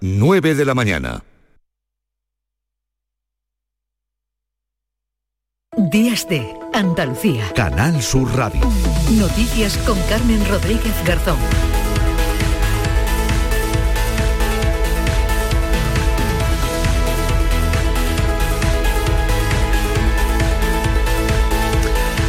9 de la mañana. Días de Andalucía. Canal Sur Radio. Noticias con Carmen Rodríguez Garzón.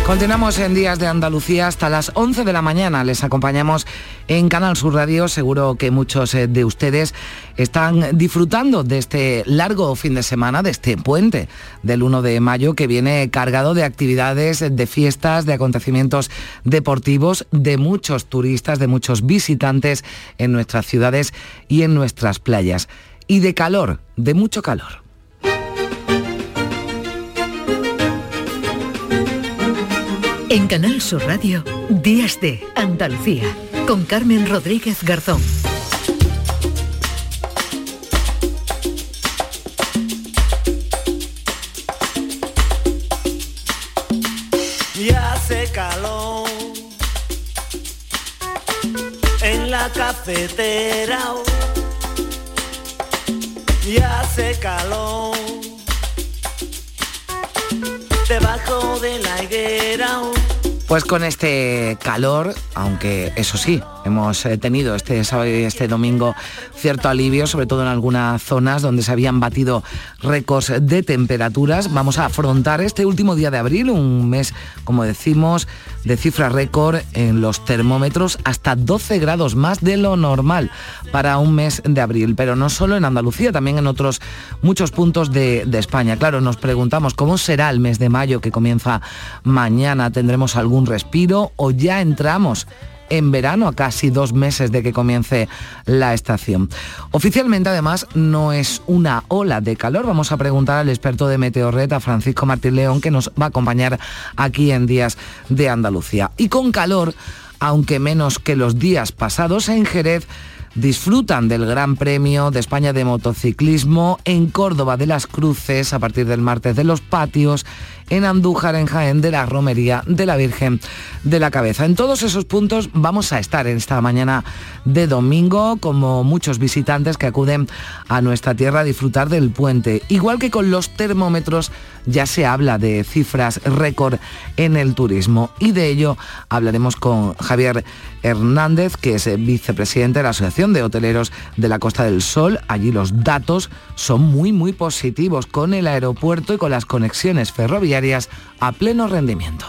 Continuamos en Días de Andalucía hasta las 11 de la mañana. Les acompañamos en Canal Sur Radio. Seguro que muchos eh, de ustedes están disfrutando de este largo fin de semana, de este puente del 1 de mayo que viene cargado de actividades, de fiestas, de acontecimientos deportivos, de muchos turistas, de muchos visitantes en nuestras ciudades y en nuestras playas. Y de calor, de mucho calor. En Canal Sur Radio, Días de Andalucía, con Carmen Rodríguez Garzón. Ya hace calor en la cafetera. Ya hace calor Pues con este calor, aunque eso sí, hemos eh, tenido este sábado y este domingo cierto alivio, sobre todo en algunas zonas donde se habían batido récords de temperaturas. Vamos a afrontar este último día de abril, un mes, como decimos, de cifra récord en los termómetros, hasta 12 grados más de lo normal para un mes de abril, pero no solo en Andalucía, también en otros muchos puntos de, de España. Claro, nos preguntamos cómo será el mes de mayo que comienza mañana. ¿Tendremos algún respiro o ya entramos en verano, a casi dos meses de que comience la estación. Oficialmente, además, no es una ola de calor. Vamos a preguntar al experto de Meteorred, a Francisco Martín León, que nos va a acompañar aquí en Días de Andalucía. Y con calor, aunque menos que los días pasados, en Jerez disfrutan del Gran Premio de España de Motociclismo en Córdoba de las Cruces a partir del martes de los patios en Andújar, en Jaén, de la Romería de la Virgen de la Cabeza. En todos esos puntos vamos a estar en esta mañana de domingo, como muchos visitantes que acuden a nuestra tierra a disfrutar del puente. Igual que con los termómetros ya se habla de cifras récord en el turismo y de ello hablaremos con Javier Hernández, que es vicepresidente de la Asociación de Hoteleros de la Costa del Sol. Allí los datos son muy, muy positivos con el aeropuerto y con las conexiones ferroviarias a pleno rendimiento.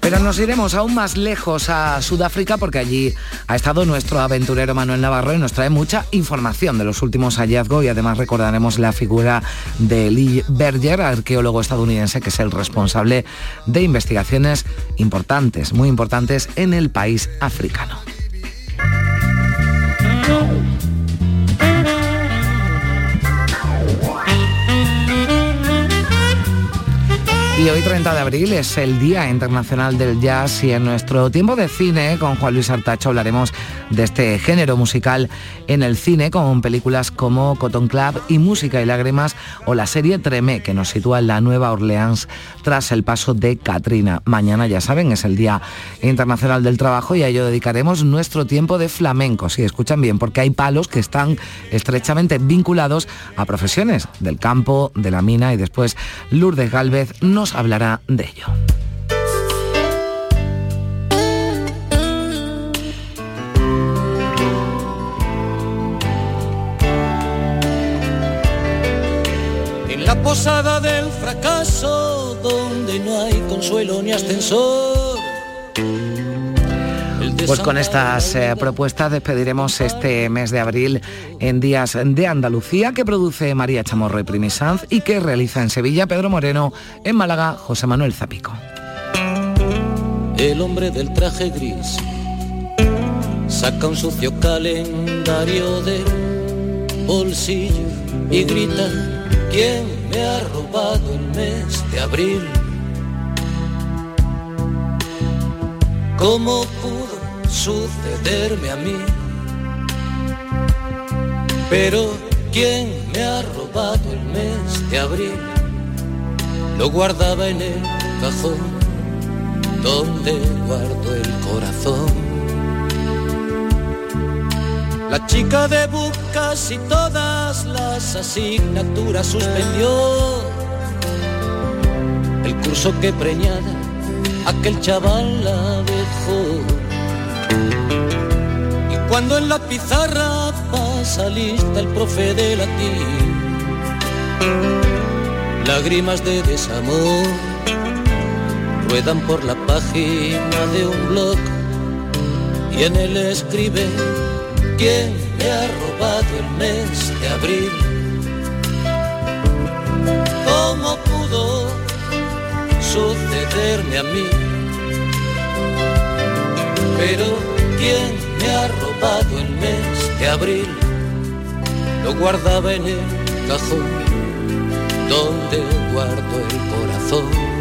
Pero nos iremos aún más lejos a Sudáfrica porque allí ha estado nuestro aventurero Manuel Navarro y nos trae mucha información de los últimos hallazgos y además recordaremos la figura de Lee Berger, arqueólogo estadounidense que es el responsable de investigaciones importantes, muy importantes en el país africano. Y hoy 30 de abril es el Día Internacional del Jazz y en nuestro tiempo de cine con Juan Luis Artacho hablaremos de este género musical en el cine con películas como Cotton Club y Música y Lágrimas o la serie Tremé que nos sitúa en la Nueva Orleans tras el paso de Katrina. Mañana ya saben es el Día Internacional del Trabajo y a ello dedicaremos nuestro tiempo de flamenco, si escuchan bien, porque hay palos que están estrechamente vinculados a profesiones del campo, de la mina y después Lourdes Galvez hablará de ello. En la posada del fracaso, donde no hay consuelo ni ascensor. Pues con estas eh, propuestas despediremos este mes de abril en Días de Andalucía que produce María Chamorro y Primi Sanz y que realiza en Sevilla Pedro Moreno, en Málaga José Manuel Zapico. El hombre del traje gris saca un sucio calendario del bolsillo y grita, ¿quién me ha robado el mes de abril? ¿Cómo pudo sucederme a mí? Pero ¿quién me ha robado el mes de abril? Lo guardaba en el cajón donde guardo el corazón. La chica de buscas y todas las asignaturas suspendió. El curso que preñada aquel chaval la dejó. Y cuando en la pizarra pasa lista el profe de latín, lágrimas de desamor ruedan por la página de un blog y en él escribe ¿Quién me ha robado el mes de abril? ¿Cómo pudo sucederme a mí? Pero ¿quién me ha robado el mes de abril? Lo guardaba en el cajón donde guardo el corazón.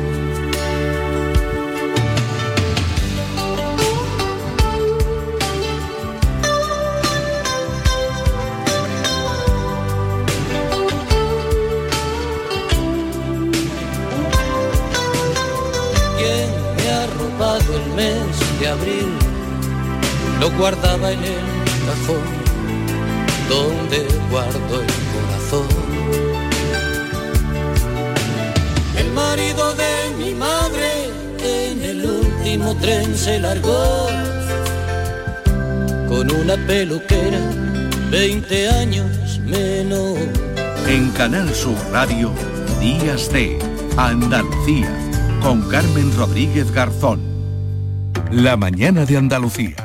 Lo guardaba en el cajón donde guardo el corazón. El marido de mi madre en el último tren se largó con una peluquera 20 años menos. En Canal Sur Radio, Días de Andalucía, con Carmen Rodríguez Garzón. La mañana de Andalucía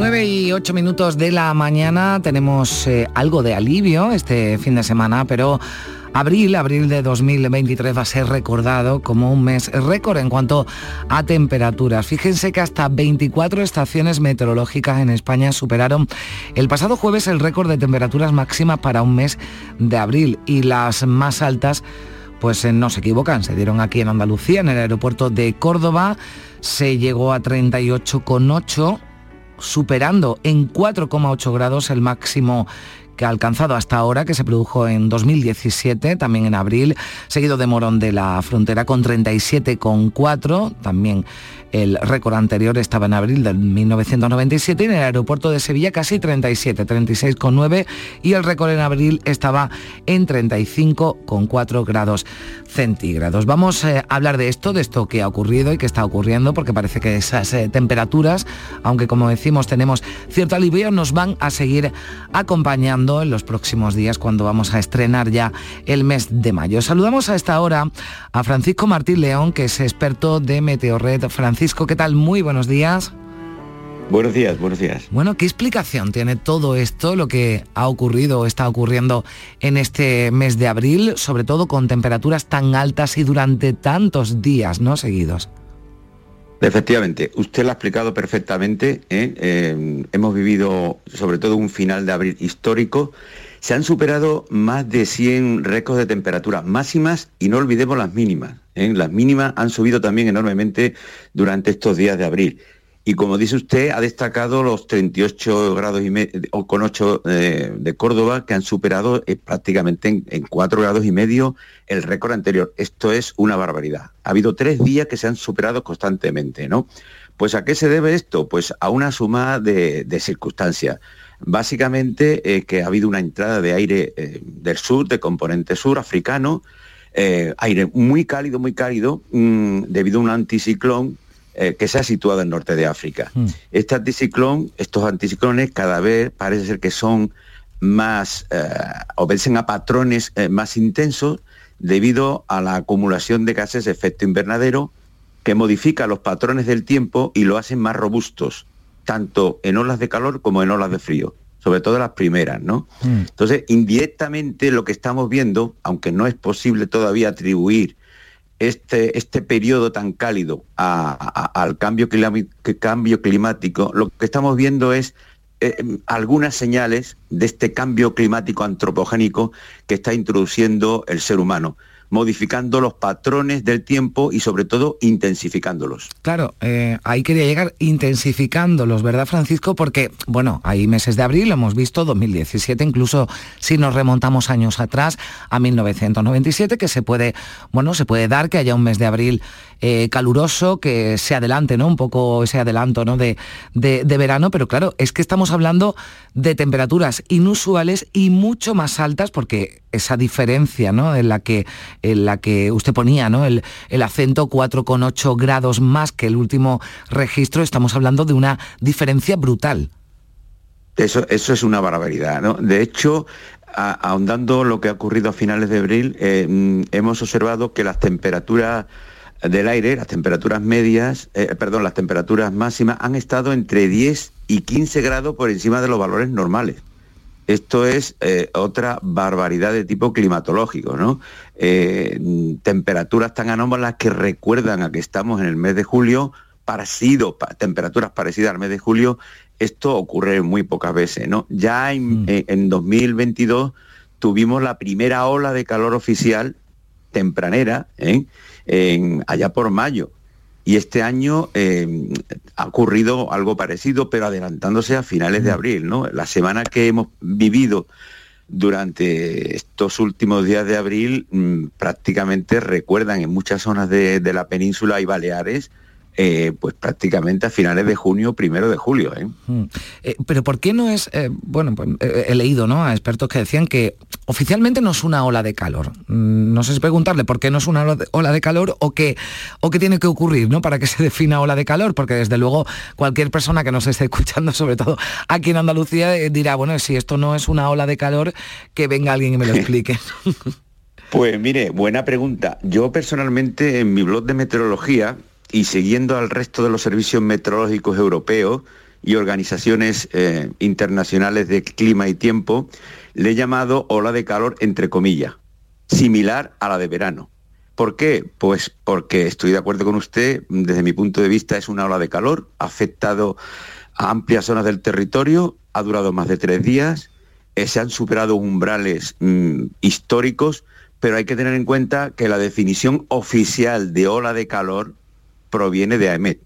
9 y 8 minutos de la mañana. Tenemos eh, algo de alivio este fin de semana, pero abril, abril de 2023 va a ser recordado como un mes récord en cuanto a temperaturas. Fíjense que hasta 24 estaciones meteorológicas en España superaron el pasado jueves el récord de temperaturas máximas para un mes de abril y las más altas pues eh, no se equivocan, se dieron aquí en Andalucía, en el aeropuerto de Córdoba, se llegó a 38,8 superando en 4,8 grados el máximo que ha alcanzado hasta ahora, que se produjo en 2017, también en abril, seguido de Morón de la Frontera con 37,4, también el récord anterior estaba en abril del 1997 y en el aeropuerto de Sevilla casi 37, 36,9 y el récord en abril estaba en 35,4 grados centígrados. Vamos eh, a hablar de esto, de esto que ha ocurrido y que está ocurriendo, porque parece que esas eh, temperaturas, aunque como decimos tenemos cierto alivio, nos van a seguir acompañando en los próximos días cuando vamos a estrenar ya el mes de mayo. Saludamos a esta hora a Francisco Martín León, que es experto de Meteorred Francisco Francisco, ¿qué tal? Muy buenos días. Buenos días, buenos días. Bueno, ¿qué explicación tiene todo esto, lo que ha ocurrido o está ocurriendo en este mes de abril, sobre todo con temperaturas tan altas y durante tantos días, ¿no? Seguidos. Efectivamente, usted lo ha explicado perfectamente. ¿eh? Eh, hemos vivido sobre todo un final de abril histórico. Se han superado más de 100 récords de temperaturas máximas y no olvidemos las mínimas. ¿Eh? Las mínimas han subido también enormemente durante estos días de abril. Y como dice usted, ha destacado los 38 grados y medio, con 8 eh, de Córdoba, que han superado eh, prácticamente en, en, 4 grados y medio el récord anterior. Esto es una barbaridad. Ha habido tres días que se han superado constantemente, ¿no? Pues ¿a qué se debe esto? Pues a una suma de, de circunstancias. Básicamente que ha habido una entrada de aire del sur, de componente sur africano, eh, aire muy cálido, muy cálido, mmm, debido a un anticiclón eh, que se ha situado en el norte de África. Mm. Este anticiclón, estos anticiclones cada vez parece ser que son más, eh, obedecen a patrones más intensos debido a la acumulación de gases de efecto invernadero que modifica los patrones del tiempo y lo hacen más robustos, tanto en olas de calor como en olas de frío, sobre todo las primeras, ¿no? Mm. Entonces, indirectamente lo que estamos viendo, aunque no es posible todavía atribuir este, este periodo tan cálido a- a- al cambio, cambio climático, lo que estamos viendo es eh, algunas señales de este cambio climático antropogénico que está introduciendo el ser humano, modificando los patrones del tiempo y sobre todo intensificándolos. Claro, eh, ahí quería llegar intensificándolos, ¿verdad, Francisco? Porque, bueno, hay meses de abril, lo hemos visto, 2017, incluso si nos remontamos años atrás, a 1997, que se puede, bueno, se puede dar que haya un mes de abril eh, caluroso, que se adelante, ¿no? Un poco ese adelanto, ¿no? De, de- verano, pero claro, es que estamos hablando de temperaturas inusuales y mucho más altas, porque esa diferencia, ¿no? En la que, en la que usted ponía, ¿no? El, el acento 4,8 grados más que el último registro, estamos hablando de una diferencia brutal. Eso, eso es una barbaridad. ¿no? De hecho, ahondando lo que ha ocurrido a finales de abril, eh, mm, hemos observado que las temperaturas del aire, las temperaturas medias, eh, perdón, las temperaturas máximas han estado entre 10 y 15 grados por encima de los valores normales. Esto es eh, otra barbaridad de tipo climatológico, ¿no? Eh, mm, temperaturas tan anómalas que recuerdan a que estamos en el mes de julio, parecido, pa- temperaturas parecidas al mes de julio, esto ocurre muy pocas veces, ¿no? Ya en, en- en 2022 tuvimos la primera ola de calor oficial tempranera, ¿eh? en, allá por mayo. Y este año eh, ha ocurrido algo parecido, pero adelantándose a finales de abril. ¿no? La semana que hemos vivido durante estos últimos días de abril mm, prácticamente recuerdan en muchas zonas de, de la península y Baleares, eh, pues prácticamente a finales de junio, primero de julio. ¿eh? Mm. Eh, pero ¿por qué no es, eh, bueno, pues, he leído ¿no? a expertos que decían que oficialmente no es una ola de calor. Mm, No sé si preguntarle por qué no es una ola de, ola de calor o qué, o qué tiene que ocurrir ¿no? para que se defina ola de calor, porque desde luego cualquier persona que nos esté escuchando, sobre todo aquí en Andalucía, dirá, bueno, si esto no es una ola de calor, que venga alguien y me lo explique. Pues mire, buena pregunta. Yo personalmente en mi blog de meteorología y siguiendo al resto de los servicios meteorológicos europeos y organizaciones eh, internacionales de clima y tiempo, le he llamado ola de calor entre comillas, similar a la de verano. ¿Por qué? Pues porque estoy de acuerdo con usted, desde mi punto de vista es una ola de calor, ha afectado a amplias zonas del territorio, ha durado más de tres días, eh, se han superado umbrales mm, históricos, pero hay que tener en cuenta que la definición oficial de ola de calor proviene de AEMET,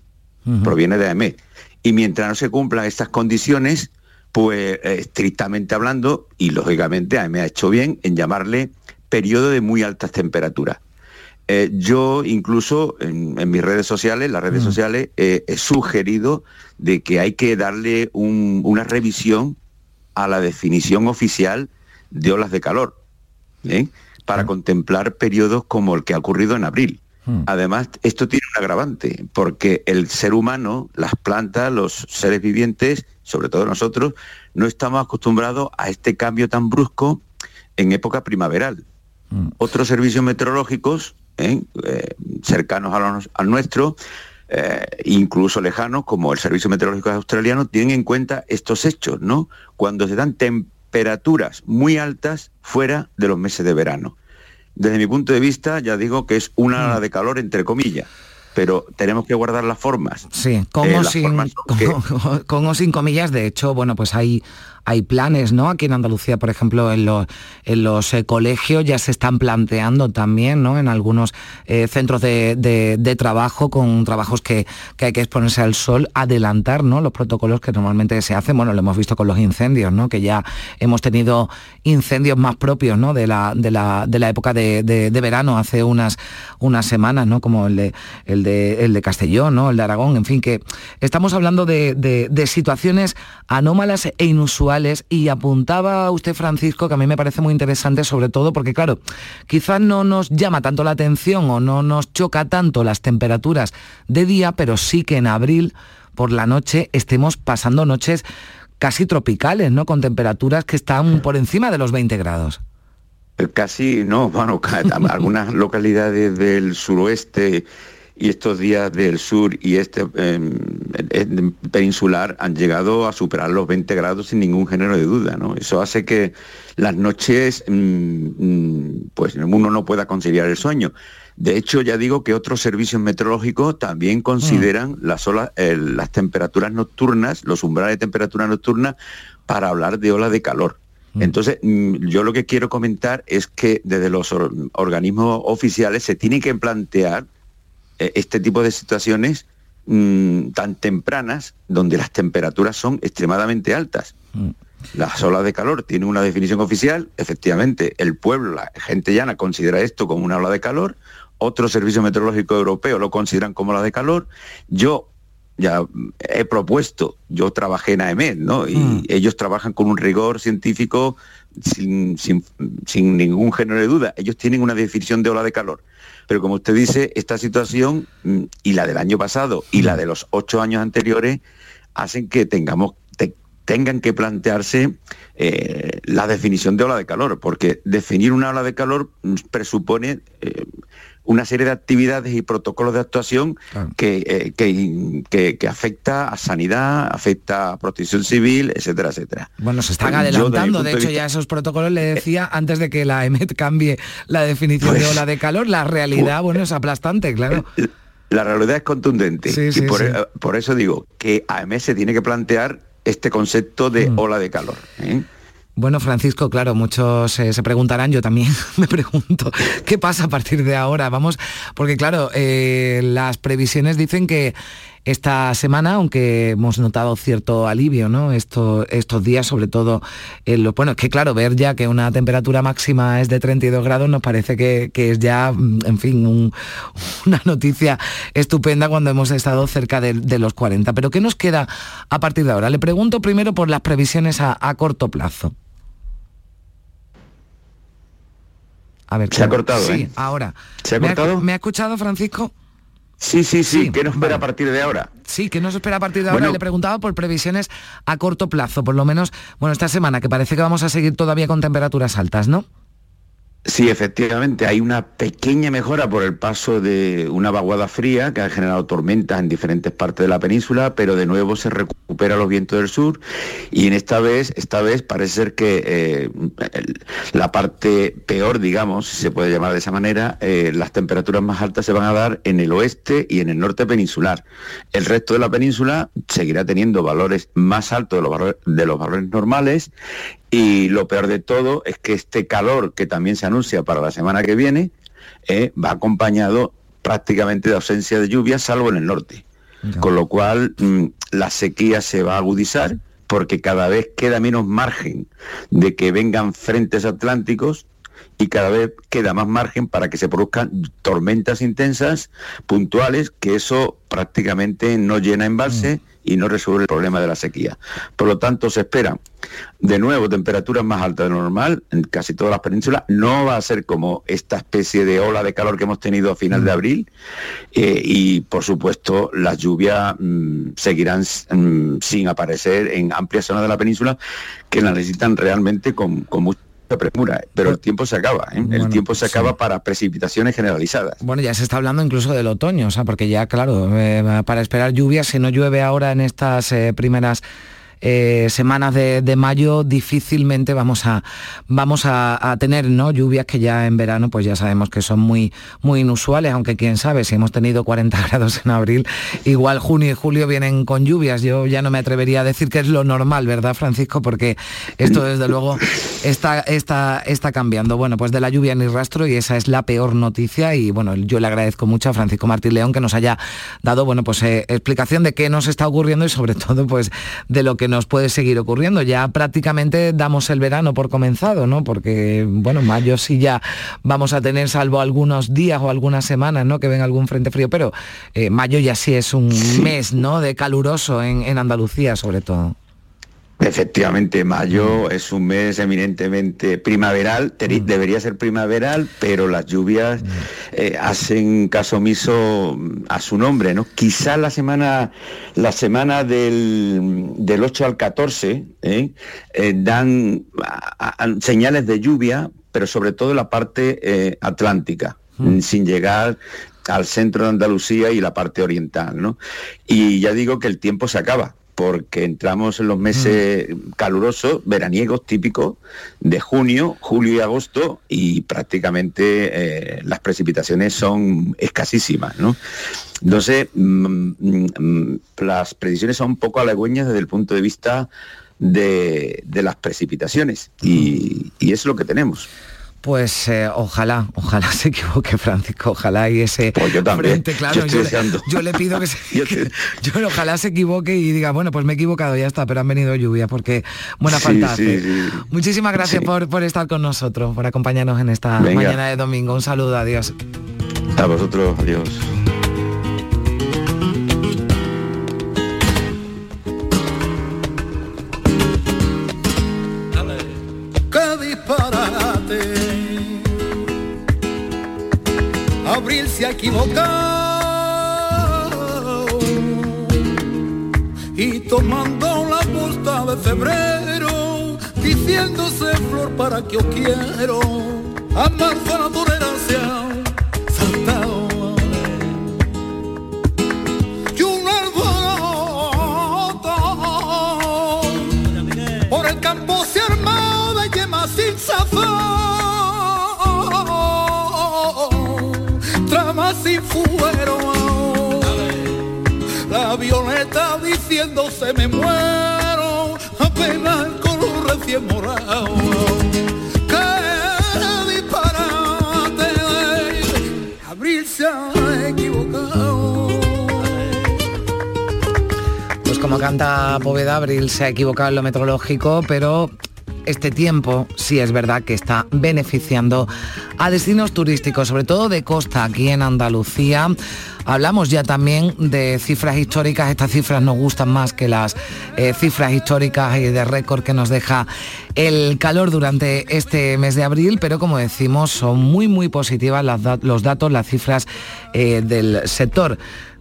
proviene de AEMET. Y mientras no se cumplan estas condiciones, pues eh, estrictamente hablando, y lógicamente AEMET ha hecho bien en llamarle periodo de muy altas temperaturas. Eh, yo incluso en, en mis redes sociales, las redes sociales, eh, he sugerido de que hay que darle un- una revisión a la definición oficial de olas de calor, ¿eh? para contemplar periodos como el que ha ocurrido en abril. Además, esto tiene un agravante, porque el ser humano, las plantas, los seres vivientes, sobre todo nosotros, no estamos acostumbrados a este cambio tan brusco en época primaveral. Otros servicios meteorológicos, ¿eh? Eh, cercanos a los- al nuestro, eh, incluso lejanos, como el Servicio Meteorológico Australiano, tienen en cuenta estos hechos, ¿no? Cuando se dan temperaturas muy altas fuera de los meses de verano. Desde mi punto de vista, ya digo que es una ola de calor entre comillas, pero tenemos que guardar las formas. Sí, con, Eh, o sin, que- con- con o sin comillas, de hecho, bueno, pues hay, hay planes, ¿no? Aquí en Andalucía, por ejemplo, en los, en los eh, colegios ya se están planteando también, ¿no? En algunos eh, centros de, de- trabajo, con trabajos que, que hay que exponerse al sol, adelantar, ¿no? Los protocolos que normalmente se hacen, bueno, lo hemos visto con los incendios, ¿no? Que ya hemos tenido incendios más propios, ¿no? De la, de la, de la época de, de- verano, hace unas, unas semanas, ¿no? Como el de, el de, el de Castellón, ¿no? El de Aragón, en fin, que estamos hablando de situaciones anómalas e inusuales y apuntaba usted, Francisco, que a mí me parece muy interesante, sobre todo porque, claro, quizás no nos llama tanto la atención o no nos choca tanto las temperaturas de día, pero sí que en abril por la noche estemos pasando noches casi tropicales, ¿no? Con temperaturas que están por encima de los 20 grados. Eh, casi, no, bueno, algunas localidades del suroeste y estos días del sur y este em, peninsular han llegado a superar los 20 grados sin ningún género de duda, ¿no? Eso hace que las noches, mm, mm, pues uno no pueda conciliar el sueño. De hecho, ya digo que otros servicios meteorológicos también consideran mm. las, las temperaturas nocturnas, los umbrales de temperatura nocturna, para hablar de ola de calor. Entonces, yo lo que quiero comentar es que desde los organismos oficiales se tiene que plantear eh, este tipo de situaciones tan tempranas donde las temperaturas son extremadamente altas. Las olas de calor tienen una definición oficial, efectivamente, el pueblo, la gente llana considera esto como una ola de calor, otros servicios meteorológicos europeos lo consideran como la de calor. Yo ya he propuesto, yo trabajé en AEMED, ¿no? Y mm. ellos trabajan con un rigor científico sin, sin, ningún género de duda. Ellos tienen una definición de ola de calor. Pero como usted dice, esta situación mm, y la del año pasado y la mm. de los ocho años anteriores hacen que tengamos tengan que plantearse eh, la definición de ola de calor, porque definir una ola de calor presupone eh, una serie de actividades y protocolos de actuación eh, que, que, afecta a sanidad, afecta a protección civil, etcétera, etcétera. Bueno, se están adelantando, de, hecho ya esos protocolos le decía antes de que la EMET cambie la definición de pues, ola de calor, la realidad, bueno, es aplastante, claro. La realidad es contundente. y por, eso digo que AEMET se tiene que plantear este concepto de mm. ola de calor. ¿eh? Bueno, Francisco, claro, muchos eh, se preguntarán, yo también me pregunto, ¿qué pasa a partir de ahora? Vamos, porque claro, eh, las previsiones dicen que esta semana, aunque hemos notado cierto alivio, ¿no? estos días, sobre todo, en bueno, es que claro, ver ya que una temperatura máxima es de 32 grados nos parece que, es ya, mm, en fin, una noticia estupenda cuando hemos estado cerca de, los 40. Pero ¿qué nos queda a partir de ahora? Le pregunto primero por las previsiones a, corto plazo. A ver, se ha cortado. Sí, ¿eh? ahora. ¿Se ha cortado? ¿Me ha escuchado, Francisco? Sí, sí, sí, ¿qué nos espera a partir de ahora? Sí, ¿qué nos espera a partir de ahora? Le preguntaba por previsiones a corto plazo, por lo menos, bueno, esta semana, que parece que vamos a seguir todavía con temperaturas altas, ¿no? Sí, efectivamente, hay una pequeña mejora por el paso de una vaguada fría que ha generado tormentas en diferentes partes de la península, pero de nuevo se recupera los vientos del sur y en esta vez, esta vez parece ser que eh, la parte peor, digamos, si se puede llamar de esa manera, eh, las temperaturas más altas se van a dar en el oeste y en el norte peninsular. El resto de la península seguirá teniendo valores más altos de los de los valores normales y lo peor de todo es que este calor que también se anuncia para la semana que viene eh, va acompañado prácticamente de ausencia de lluvia, salvo en el norte. Con lo cual mm, la sequía se va a agudizar porque cada vez queda menos margen de que vengan frentes atlánticos y cada vez queda más margen para que se produzcan tormentas intensas, puntuales, que eso prácticamente no llena embalse. Mm y no resuelve el problema de la sequía. Por lo tanto, se esperan de nuevo temperaturas más altas de lo normal en casi todas las penínsulas. No va a ser como esta especie de ola de calor que hemos tenido a final de mm. abril eh, y, por supuesto, las lluvias mm, seguirán sin aparecer en amplias zonas de la península que la necesitan realmente con, con mucho premura, pero el tiempo se acaba, ¿eh? el tiempo se acaba para precipitaciones generalizadas. Bueno, ya se está hablando incluso del otoño, o sea, porque ya, claro, eh, para esperar lluvias, si no llueve ahora en estas eh, primeras eh, semanas de, mayo difícilmente vamos a, vamos a, tener ¿no? lluvias que ya en verano pues ya sabemos que son muy, muy inusuales, aunque quién sabe, si hemos tenido 40 grados en abril, igual junio y julio vienen con lluvias. Yo ya no me atrevería a decir que es lo normal, ¿verdad, Francisco? Porque esto desde luego está, está, está cambiando. Bueno, pues de la lluvia ni rastro y esa es la peor noticia y bueno, yo le agradezco mucho a Francisco Martín León que nos haya dado, bueno, pues eh, explicación de qué nos está ocurriendo y sobre todo pues de lo que nos puede seguir ocurriendo. Ya prácticamente damos el verano por comenzado, ¿no? Porque, bueno, mayo sí ya vamos a tener, salvo algunos días o algunas semanas, ¿no? Que venga algún frente frío, pero eh, mayo ya sí es un mes, ¿no? De caluroso en, Andalucía, sobre todo. Efectivamente, mayo es un mes eminentemente primaveral, debería ser primaveral, pero las lluvias eh, hacen caso omiso a su nombre, ¿no? Quizá la semana, la semana del, 8 al 14 ¿eh? Eh, dan señales de lluvia, pero sobre todo en la parte atlántica, sin llegar al centro de Andalucía y la parte oriental, ¿no? Y ya digo que el tiempo se acaba porque entramos en los meses mm. calurosos, veraniegos típicos de junio, julio y agosto y prácticamente eh, las precipitaciones son escasísimas. ¿no? Entonces, mm, mm, las predicciones son un poco halagüeñas desde el punto de vista de, las precipitaciones y, y es lo que tenemos. Pues eh, ojalá, ojalá se equivoque Francisco, ojalá y ese pues yo también, claro, yo, le, pido que se yo, ojalá se equivoque y diga, bueno, pues me he equivocado, ya está, pero han venido lluvia, porque buena falta Muchísimas gracias por, por, estar con nosotros, por acompañarnos en esta mañana de domingo. Un saludo, adiós. A vosotros, adiós. Equivocado. Y tomando la posta de febrero diciéndose flor para que os quiero a marzo la tolerancia saltado. Y un alboroto por el campo se armado de yemas sin sazón fueron. La violeta diciéndose me muero apenas el color recién morado. Que disparate. Abril se ha equivocado. Pues como canta Poveda, Abril se ha equivocado en lo meteorológico, pero este tiempo sí es verdad que está beneficiando a destinos turísticos, sobre todo de costa aquí en Andalucía. Hablamos ya también de cifras históricas, estas cifras nos gustan más que las eh, cifras históricas y de récord que nos deja el calor durante este mes de abril, pero como decimos son muy muy positivas los datos, las cifras eh, del sector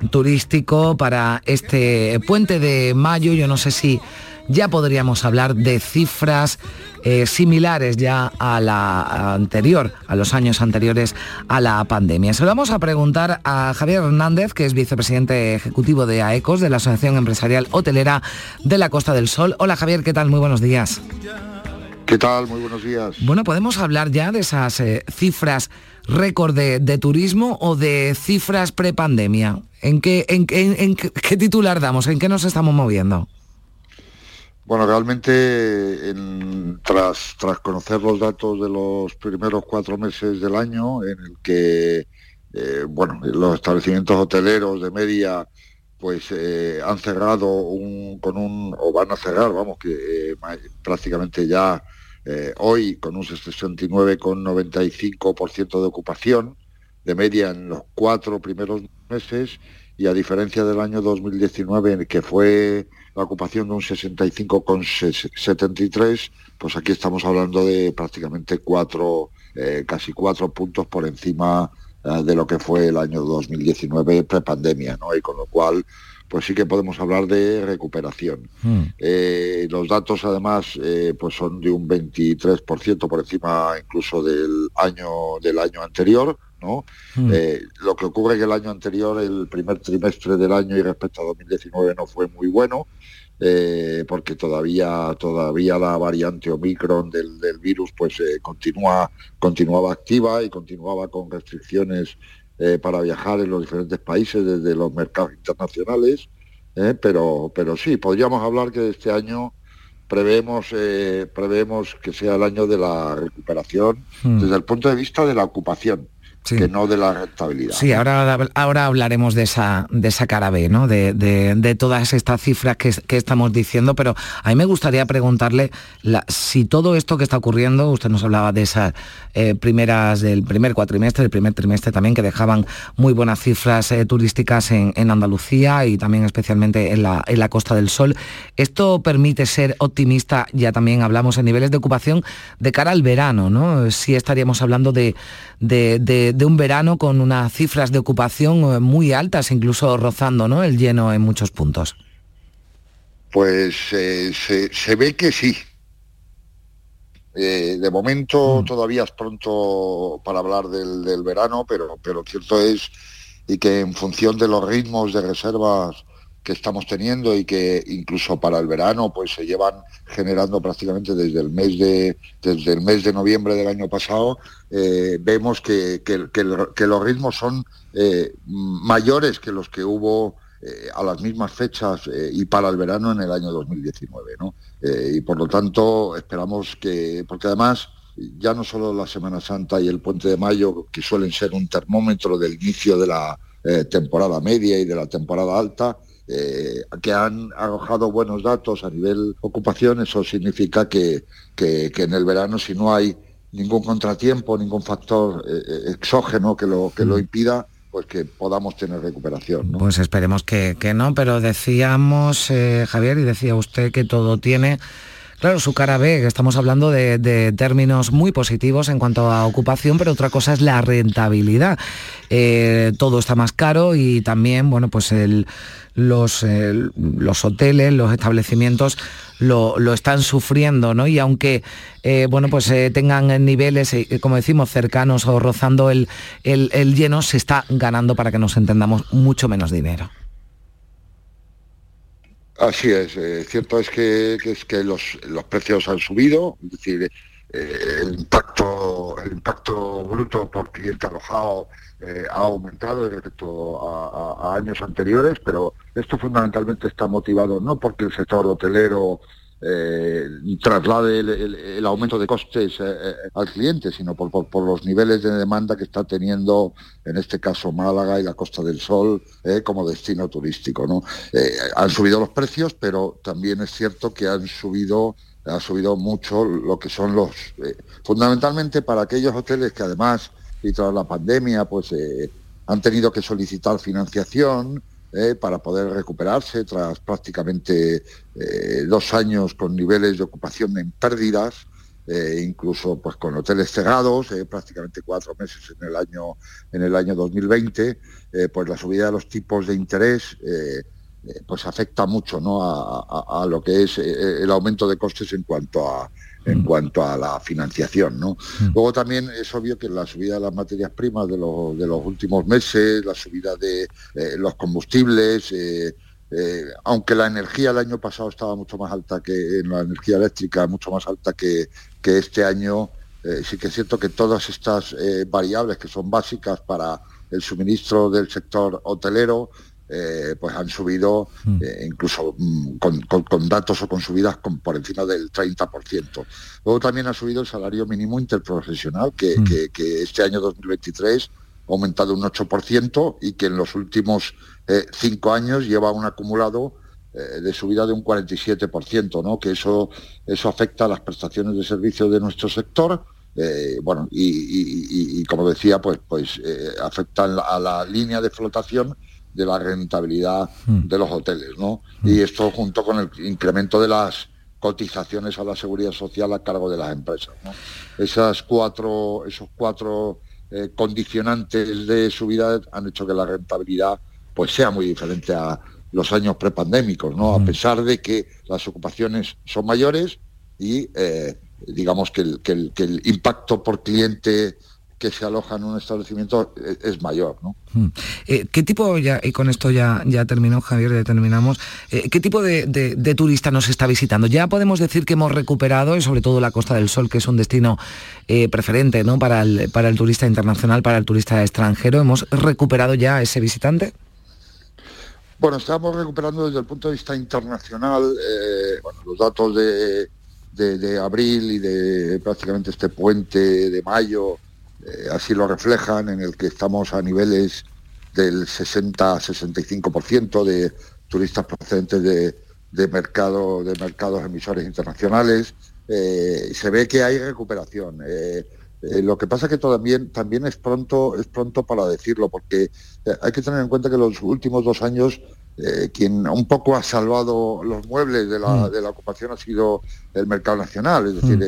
turístico para este puente de mayo. Yo no sé si ya podríamos hablar de cifras eh, similares ya a la anterior, a los años anteriores a la pandemia. Se lo vamos a preguntar a Javier Hernández, que es vicepresidente ejecutivo de AECOS, de la Asociación Empresarial Hotelera de la Costa del Sol. Hola Javier, ¿qué tal? Muy buenos días. ¿Qué tal? Muy buenos días. Bueno, podemos hablar ya de esas eh, cifras récord de, turismo o de cifras prepandemia. ¿En qué, en, en qué titular damos? ¿En qué nos estamos moviendo? Bueno, realmente tras, tras conocer los datos de los primeros cuatro meses del año, en el que eh, bueno, los establecimientos hoteleros de media pues eh, han cerrado un, con un, o van a cerrar, vamos, que eh, prácticamente ya hoy con un 69,95% de ocupación de media en los cuatro primeros meses y a diferencia del año 2019 en el que fue la ocupación de un 65,73, pues aquí estamos hablando de prácticamente cuatro, eh, casi cuatro puntos por encima eh, de lo que fue el año 2019 prepandemia, ¿no? Y con lo cual, pues sí que podemos hablar de recuperación. Hmm. Eh, los datos además pues son de un 23% por encima incluso del año del año anterior, ¿no? Hmm. lo que ocurre que el año anterior, el primer trimestre del año y respecto a 2019 no fue muy bueno, eh, porque todavía, todavía la variante Omicron del, virus pues eh, continúa, continuaba activa y continuaba con restricciones eh, para viajar en los diferentes países desde los mercados internacionales, pero, pero sí, podríamos hablar que este año prevemos, prevemos que sea el año de la recuperación hmm. desde el punto de vista de la ocupación que no de la rentabilidad. Sí, ahora, ahora hablaremos de esa, de esa cara B, ¿no? de, todas estas cifras que, estamos diciendo, pero a mí me gustaría preguntarle si todo esto que está ocurriendo, usted nos hablaba de esas eh, primeras del primer cuatrimestre, del primer trimestre también, que dejaban muy buenas cifras eh, turísticas en, Andalucía y también especialmente en la, en la Costa del Sol. ¿Esto permite ser optimista? Ya también hablamos en niveles de ocupación de cara al verano, ¿no? Si estaríamos hablando de de, un verano con unas cifras de ocupación eh, muy altas, incluso rozando ¿no? el lleno en muchos puntos. Pues eh, se, ve que sí. Eh, de momento mm. todavía es pronto para hablar del, del, verano, pero, pero cierto es y que en función de los ritmos de reservas que estamos teniendo y que incluso para el verano pues se llevan generando prácticamente desde el mes de desde el mes de noviembre del año pasado eh, vemos que, los ritmos son eh, mayores que los que hubo eh, a las mismas fechas y para el verano en el año 2019 ¿no? y por lo tanto esperamos que porque además ya no solo la Semana Santa y el Puente de Mayo que suelen ser un termómetro del inicio de la temporada media y de la temporada alta eh, que han arrojado buenos datos a nivel ocupación, eso significa que, que, en el verano si no hay ningún contratiempo, ningún factor eh, eh, exógeno que lo, que lo mm. impida, pues que podamos tener recuperación. Pues esperemos que, no, pero decíamos, Javier, y decía usted que todo tiene Claro, su cara B, estamos hablando de, términos muy positivos en cuanto a ocupación, pero otra cosa es la rentabilidad. Eh, todo está más caro y también, bueno, pues los, los hoteles, los establecimientos lo, están sufriendo, ¿no? Y aunque, eh, bueno, pues eh, tengan niveles, como decimos, cercanos o rozando el lleno, se está ganando, para que nos entendamos, mucho menos dinero. Así es, eh, cierto es que, es que los, los, precios han subido, es decir, eh, el, impacto, el impacto bruto por cliente alojado eh, ha aumentado respecto a, a, años anteriores, pero esto fundamentalmente está motivado no porque el sector hotelero eh, traslade el, aumento de costes eh, eh, al cliente, sino por, los niveles de demanda que está teniendo, en este caso Málaga y la Costa del Sol, como destino turístico. ¿no? han subido los precios, pero también es cierto que han subido ha subido mucho lo que son los fundamentalmente para aquellos hoteles que además y tras la pandemia pues han tenido que solicitar financiación eh, para poder recuperarse tras prácticamente eh, dos años con niveles de ocupación en pérdidas, eh, incluso pues con hoteles cerrados, prácticamente cuatro meses en el año en el año 2020, pues la subida de los tipos de interés pues afecta mucho ¿no? a, lo que es el aumento de costes en cuanto a en mm. cuanto a la financiación. ¿no? Mm. Luego también es obvio que la subida de las materias primas de, los últimos meses, la subida de eh, los combustibles, eh, eh, aunque la energía el año pasado estaba mucho más alta que en la energía eléctrica, mucho más alta que, que este año, sí que es cierto que todas estas variables que son básicas para el suministro del sector hotelero, eh, pues han subido mm. eh, incluso mm, con, datos o con subidas por encima del 30%. Luego también ha subido el salario mínimo interprofesional, que, mm. este año 2023 ha aumentado un 8% y que en los últimos eh, cinco años lleva un acumulado de subida de un 47%, ¿no? que eso, eso afecta a las prestaciones de servicio de nuestro sector. bueno, y, como decía, pues, pues afecta a la línea de flotación de la rentabilidad hmm. de los hoteles, ¿no? Hmm. Y esto junto con el incremento de las cotizaciones a la seguridad social a cargo de las empresas. Esas cuatro, esos cuatro eh, condicionantes de subida han hecho que la rentabilidad pues sea muy diferente a los años prepandémicos, ¿no? A hmm. pesar de que las ocupaciones son mayores y eh, digamos que el, que el impacto por cliente que se aloja en un establecimiento eh, es, mayor. ¿no? Hmm. Eh, ¿Qué tipo, ya, y con esto ya, ya terminó Javier, ya terminamos, eh, qué tipo de, turista nos está visitando? Ya podemos decir que hemos recuperado, y sobre todo la Costa del Sol, que es un destino preferente ¿no? para, el, para el turista internacional, para el turista extranjero, ¿hemos recuperado ya ese visitante? Bueno, estamos recuperando desde el punto de vista internacional los datos de, de, abril y de prácticamente este puente de mayo eh, así lo reflejan, en el que estamos a niveles del 60-65% de turistas procedentes de, de, mercado, de mercados emisores internacionales. Eh, se ve que hay recuperación. Eh, lo que pasa es que también, también es, pronto, es pronto para decirlo, porque hay que tener en cuenta que los últimos dos años quien un poco ha salvado los muebles de la, mm. de la, ocupación ha sido el mercado nacional, es decir, mm.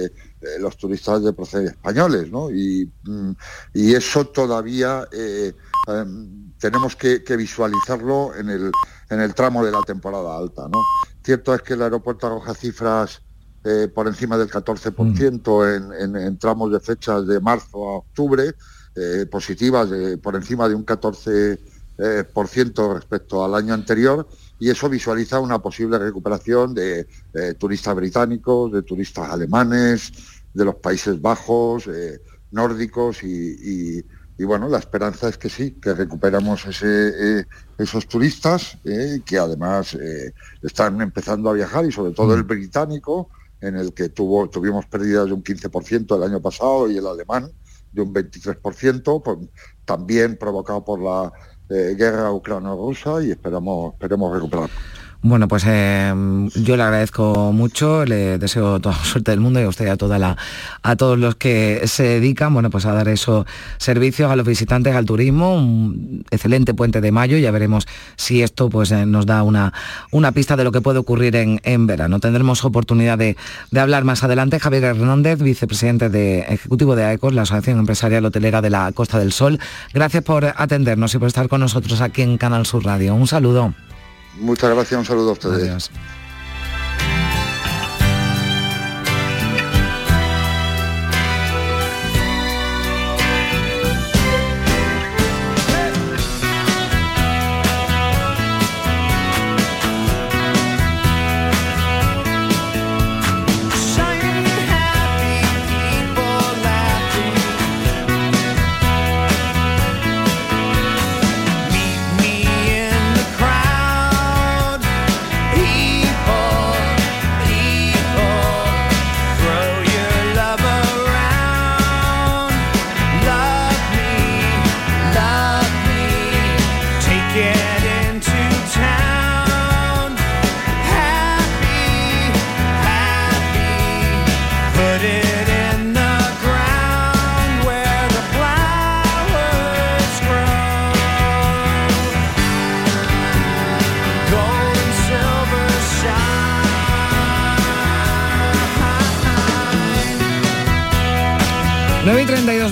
Los turistas de procedencia españoles, ¿no? Y, mm, y eso todavía em, tenemos que, visualizarlo en el, en el tramo de la temporada alta. ¿no? Cierto es que el aeropuerto arroja cifras eh, por encima del 14% en, en, tramos de fechas de marzo a octubre, eh, positivas por encima de un 14% eh, respecto al año anterior, y eso visualiza una posible recuperación de turistas británicos, de turistas alemanes, de los Países Bajos, nórdicos y y bueno, la esperanza es que sí, que recuperamos ese, eh, esos turistas eh, que además eh, están empezando a viajar y sobre todo el mm. británico, en el que tuvo, tuvimos pérdidas de un 15% el año pasado y el alemán de un 23%, pues, también provocado por la guerra ucrano-rusa y esperamos, esperemos recuperar. Bueno, pues em, yo le agradezco mucho, le deseo toda la suerte del mundo y a usted y a, toda la, a todos los que se dedican bueno, pues a dar esos servicios a los visitantes al turismo. Un excelente puente de mayo, ya veremos si esto pues, eh, nos da una, una pista de lo que puede ocurrir en, en verano. Tendremos oportunidad de, de, hablar más adelante. Javier Hernández, vicepresidente de, ejecutivo de AECOS, la Asociación Empresarial Hotelera de la Costa del Sol. Gracias por atendernos y por estar con nosotros aquí en Canal Sur Radio. Un saludo. Muchas gracias, un saludo a ustedes. 9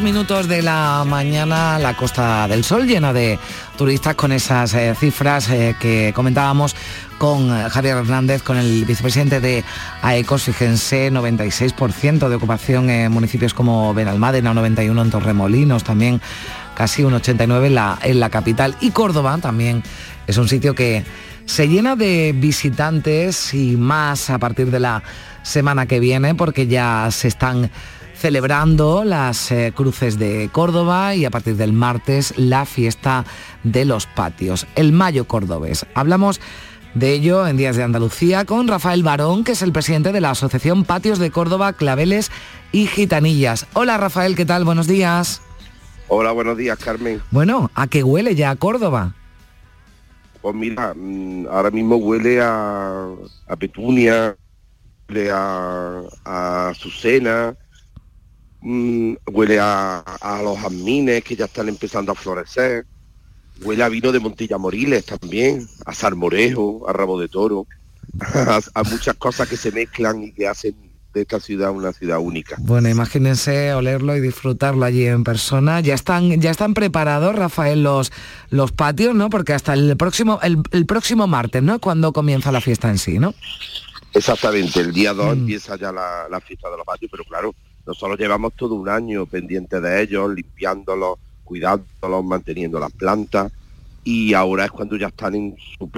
minutos de la mañana, la Costa del Sol llena de turistas con esas eh, cifras eh, que comentábamos con Javier Hernández, con el vicepresidente de AECOS, fíjense, 96% de ocupación en municipios como Benalmádena, 91 en Torremolinos, también casi un 89 en la, en la capital. Y Córdoba también es un sitio que se llena de visitantes y más a partir de la semana que viene, porque ya se están celebrando las eh, cruces de Córdoba y a partir del martes la fiesta de los patios, el Mayo Cordobés. Hablamos de ello en Días de Andalucía con Rafael Barón, que es el presidente de la Asociación Patios de Córdoba, Claveles y Gitanillas. Hola Rafael, ¿qué tal? Buenos días. Hola, buenos días, Carmen. Bueno, ¿a qué huele ya Córdoba? Pues mira, mm, ahora mismo huele a, petunia, huele a, a azucena, Mm, huele a, los jazmines que ya están empezando a florecer, huele a vino de Montilla Moriles también, a salmorejo, a rabo de toro, a, muchas cosas que se mezclan y que hacen de esta ciudad una ciudad única. Bueno, imagínense olerlo y disfrutarlo allí en persona. Ya están, ya están preparados, Rafael, los, los patios, ¿no? Porque hasta el próximo, el, próximo martes, ¿no? Cuando comienza la fiesta en sí, ¿no? Exactamente, el día 2 mm. empieza ya la, la, fiesta de los patios, pero claro, nosotros llevamos todo un año pendiente de ellos, limpiándolos, cuidándolos, manteniendo las plantas y ahora es cuando ya están en su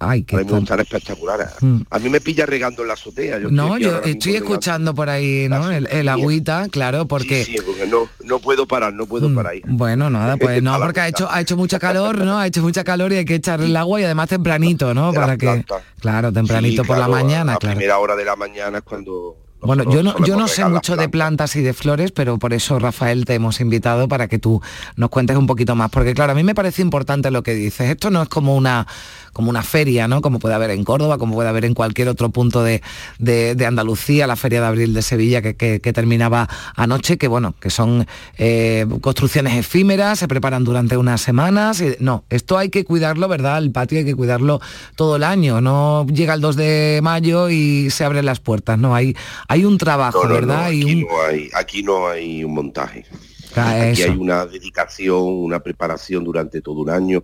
Ay, qué están espectaculares. Mm. A mí me pilla regando en la azotea. no, yo estoy escuchando por ahí, ¿no? El, agüita, claro, porque... Sí, porque no, no puedo parar, no puedo mm. parar ahí. Bueno, nada, pues no, porque ha hecho, ha hecho mucha calor, ¿no? Ha hecho mucha calor y hay que echarle el agua y además tempranito, ¿no? Para que... Claro, tempranito por la mañana, a, claro. primera hora de la mañana es cuando Bueno, yo no, yo no sé mucho de plantas y de flores, pero por eso, Rafael, te hemos invitado para que tú nos cuentes un poquito más. Porque claro, a mí me parece importante lo que dices. Esto no es como una, como una feria, ¿no? Como puede haber en Córdoba, como puede haber en cualquier otro punto de, de- de Andalucía, la Feria de Abril de Sevilla que, que- que terminaba anoche, que bueno, que son eh, construcciones efímeras, se preparan durante unas semanas. y- no, esto hay que cuidarlo, ¿verdad? El patio hay que cuidarlo todo el año. No llega el 2 de mayo y se abren las puertas, no. Hay, hay un trabajo, No, no, no, ¿verdad? y aquí, un... no hay, aquí no hay un montaje. Ah, Aquí eso. hay una dedicación, una preparación durante todo un año.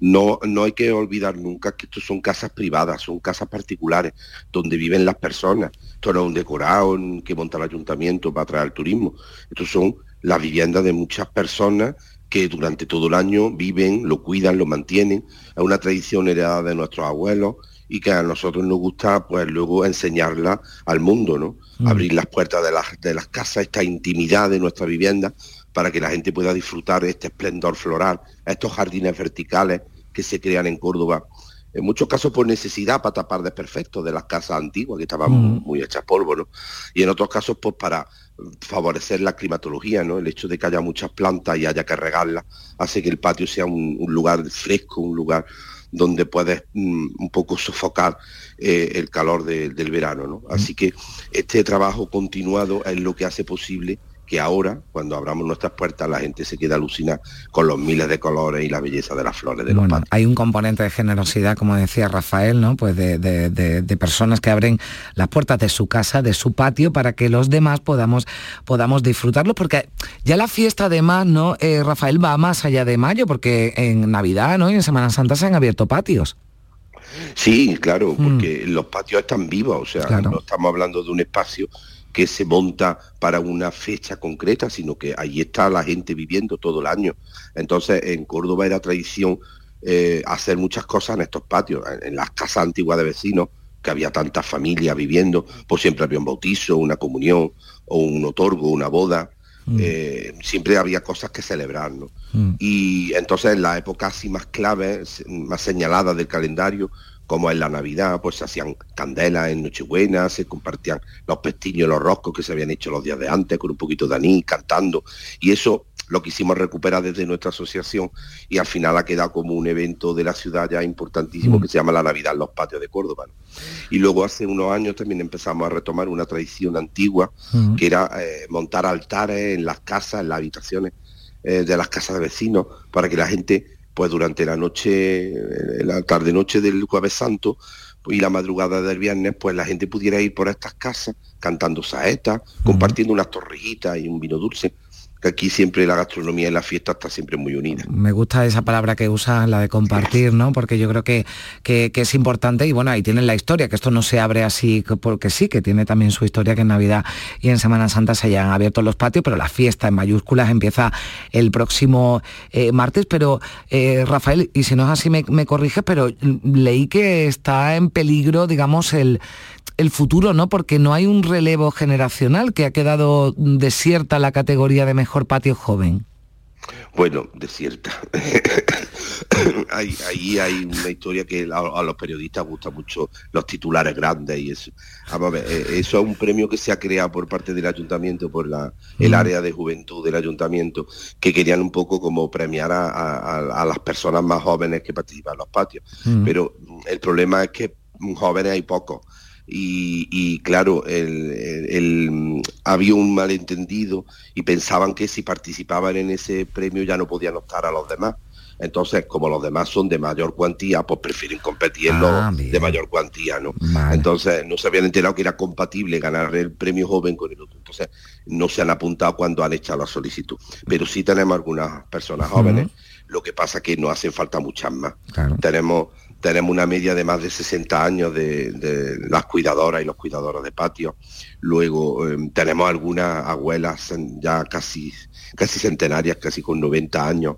No, no hay que olvidar nunca que estos son casas privadas, son casas particulares, donde viven las personas. Esto no es un decorado que monta el ayuntamiento para atraer turismo. Estos son las viviendas de muchas personas que durante todo el año viven, lo cuidan, lo mantienen. Es una tradición heredada de nuestros abuelos y que a nosotros nos gusta pues luego enseñarla al mundo, ¿no? Mm. Abrir las puertas de las, de las casas, esta intimidad de nuestra vivienda para que la gente pueda disfrutar este esplendor floral, estos jardines verticales que se crean en Córdoba. En muchos casos por necesidad para tapar desperfectos de las casas antiguas que estaban Mm. muy hechas polvo, ¿no? Y en otros casos pues para favorecer la climatología, ¿no? El hecho de que haya muchas plantas y haya que regarlas hace que el patio sea un, un lugar fresco, un lugar donde puedes mm, un poco sofocar eh, el calor de- del verano, ¿no? Así que este trabajo continuado es lo que hace posible que ahora, cuando abramos nuestras puertas, la gente se quede alucinada con los miles de colores y la belleza de las flores de los Bueno, hay un componente de generosidad, como decía Rafael, ¿no? Pues de, de- de- de personas que abren las puertas de su casa, de su patio, para que los demás podamos, podamos disfrutarlo, porque ya la fiesta además, ¿no? Eh, Rafael va más allá de mayo, porque en Navidad, ¿no? Y en Semana Santa se han abierto patios. Sí, claro, porque los patios están vivos, o sea, Claro. no estamos hablando de un espacio que se monta para una fecha concreta, sino que ahí está la gente viviendo todo el año. Entonces, en Córdoba era tradición eh, hacer muchas cosas en estos patios, en, en las casas antiguas de vecinos, que había tantas familias viviendo, pues siempre había un bautizo, una comunión, o un otorgo, una boda. eh, siempre había cosas que celebrar, ¿no? Y entonces en la época así más clave, más señalada del calendario, como en la Navidad, pues se hacían candelas en Nochebuena, se compartían los pestiños, los roscos que se habían hecho los días de antes, con un poquito de anís, cantando. Y eso lo quisimos recuperar desde nuestra asociación y al final ha quedado como un evento de la ciudad ya importantísimo que se llama la Navidad en los patios de Córdoba. ¿no? Y luego hace unos años también empezamos a retomar una tradición antigua, que era eh, montar altares en las casas, en las habitaciones eh, de las casas de vecinos, para que la gente, pues durante la noche, eh, la tarde noche del jueves santo y la madrugada del viernes, pues la gente pudiera ir por estas casas cantando saetas, compartiendo unas torrejitas y un vino dulce, aquí siempre la gastronomía y la fiesta está siempre muy unida. Me gusta esa palabra que usas, la de compartir, ¿no? Porque yo creo que, que- es importante y bueno, ahí tienen la historia, que esto no se abre así que- porque sí, que tiene también su historia que en Navidad y en Semana Santa se hayan abierto los patios, pero la fiesta en mayúsculas empieza el próximo eh, martes. Pero eh, Rafael, y si no es así me, me corriges, pero leí que está en peligro, digamos, el, el futuro, ¿no? Porque no hay un relevo generacional que ha quedado desierta la categoría de mejor patio joven. Bueno, desierta. ahí, ahí hay una historia que a, a los periodistas gusta mucho los titulares grandes y eso. Vamos a ver, eh, eso es un premio que se ha creado por parte del ayuntamiento, por la, el Mm. área de juventud del ayuntamiento, que querían un poco como premiar a, a- a- a las personas más jóvenes que participan en los patios. Mm. Pero el problema es que jóvenes hay pocos. Y, y, claro, el, mm, había un malentendido y pensaban que si participaban en ese premio ya no podían optar a los demás. Entonces, como los demás son de mayor cuantía, pues prefieren competir en Ah, los de mayor cuantía, ¿no? Entonces, no se habían enterado que era compatible ganar el premio joven con el otro. Entonces, no se han apuntado cuando han echado la solicitud. Pero sí tenemos algunas personas jóvenes, lo que pasa que no hacen falta muchas más. Tenemos tenemos una media de más de 60 años de, de las cuidadoras y los cuidadores de patio. Luego eh, tenemos algunas abuelas ya casi, casi centenarias, casi con 90 años,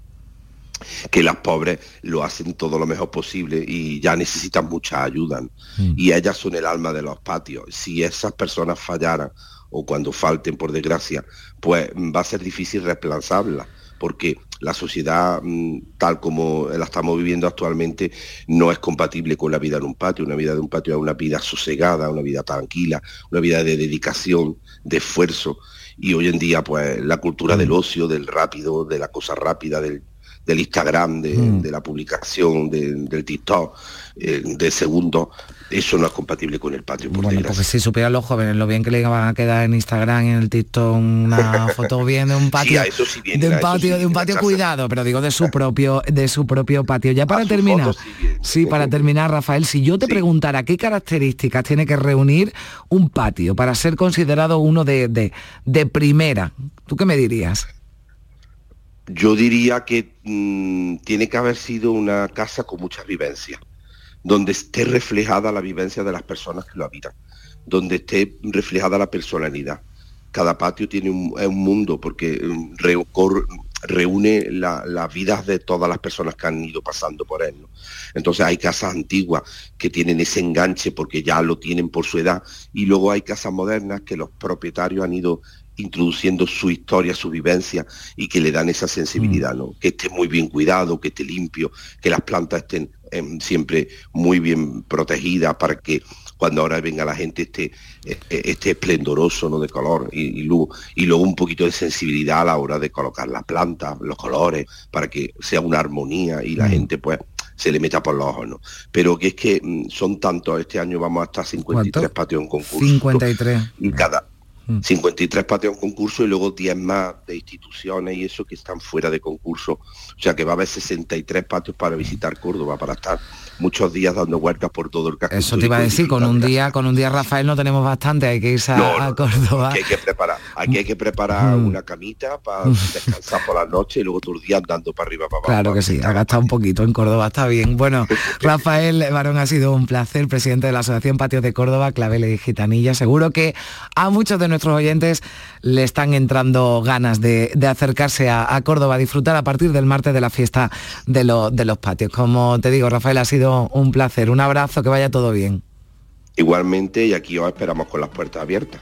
que las pobres lo hacen todo lo mejor posible y ya necesitan mucha ayuda. ¿no? Y ellas son el alma de los patios. Si esas personas fallaran o cuando falten, por desgracia, pues va a ser difícil reemplazarlas porque la sociedad mm, tal como la estamos viviendo actualmente no es compatible con la vida en un patio. Una vida de un patio es una vida sosegada, una vida tranquila, una vida de dedicación, de esfuerzo. Y hoy en día, pues, la cultura del ocio, del rápido, de la cosa rápida, del, del Instagram, de, Mm. de la publicación, de- del TikTok, eh, de segundo, eso no es compatible con el patio, por Bueno, porque si supieran los jóvenes lo bien que le van a quedar en Instagram y en el TikTok una foto bien de un patio, sí de un sí patio, de un patio cuidado, pero digo de su propio, de su propio patio. Ya para terminar, sí, para terminar, Rafael, si yo te preguntara qué características tiene que reunir un patio para ser considerado uno de, de, de primera, ¿tú qué me dirías? Yo diría que mm, tiene que haber sido una casa con mucha vivencia, donde esté reflejada la vivencia de las personas que lo habitan, donde esté reflejada la personalidad. Cada patio tiene un, mundo porque mm, reúne la- las vidas de todas las personas que han ido pasando por él. Entonces hay casas antiguas que tienen ese enganche porque ya lo tienen por su edad y luego hay casas modernas que los propietarios han ido introduciendo su historia, su vivencia y que le dan esa sensibilidad, ¿no? Que esté muy bien cuidado, que esté limpio, que las plantas estén em, siempre muy bien protegidas para que cuando ahora venga la gente esté, eh, eh, esté esplendoroso, ¿no? De color y, y luego, y luego un poquito de sensibilidad a la hora de colocar las plantas, los colores, para que sea una armonía y la gente pues se le meta por los ojos, ¿no? Pero que es que mm, son tantos, este año vamos hasta 53 ¿Cuánto? patios en concurso 53. y cada 53 patios en concurso y luego 10 más de instituciones y eso que están fuera de concurso. O sea que va a haber 63 patios para visitar Córdoba, para estar muchos días dando vueltas por todo el casco. Eso te iba a decir, con un día, con un día Rafael no tenemos bastante, hay que irse a, No, no, a Córdoba. Aquí hay que preparar, aquí hay que preparar Mm. una camita para descansar por la noche y luego todo el día andando para arriba para abajo. Claro que sí, ha gastado un poquito en Córdoba, está bien. Bueno, Rafael Barón ha sido un placer, presidente de la Asociación Patios de Córdoba, Claveles y Gitanilla. Seguro que a muchos de nuestros oyentes le están entrando ganas de, de acercarse a, a Córdoba, a disfrutar a partir del martes de la fiesta de, lo- de los patios. Como te digo, Rafael, ha sido un placer. Un abrazo, que vaya todo bien. Igualmente y aquí os esperamos con las puertas abiertas.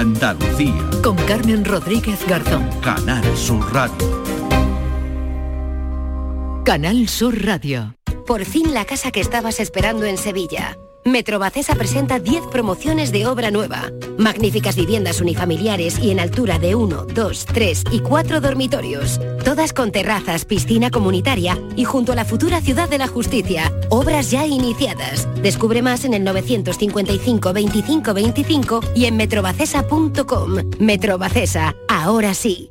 Andalucía. Con Carmen Rodríguez Garzón. Canal Sur Radio. Canal Sur Radio. Por fin la casa que estabas esperando en Sevilla. Metrobacesa presenta 10 promociones de obra nueva. Magníficas viviendas unifamiliares y en altura de 1, 2, 3 y 4 dormitorios. Todas con terrazas, piscina comunitaria y junto a la futura Ciudad de la Justicia. Obras ya iniciadas. Descubre más en el 955 25 25 y en metrobacesa.com. Metrobacesa, ahora sí.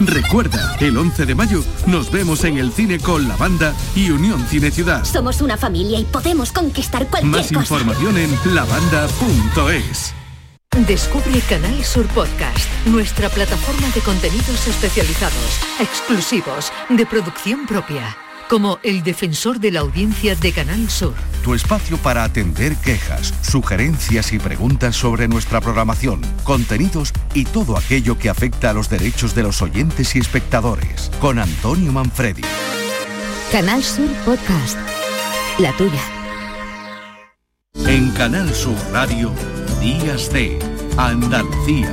Recuerda, el 11 de mayo nos vemos en el cine con la banda y Unión Cine Ciudad. Somos una familia y podemos conquistar cualquier Más cosa. información en lavanda.es. Descubre Canal Sur Podcast, nuestra plataforma de contenidos especializados, exclusivos, de producción propia, como El Defensor de la Audiencia de Canal Sur. Tu espacio para atender quejas, sugerencias y preguntas sobre nuestra programación, contenidos y todo aquello que afecta a los derechos de los oyentes y espectadores. Con Antonio Manfredi. Canal Sur Podcast. La tuya. En Canal Sur Radio, Días de Andalucía,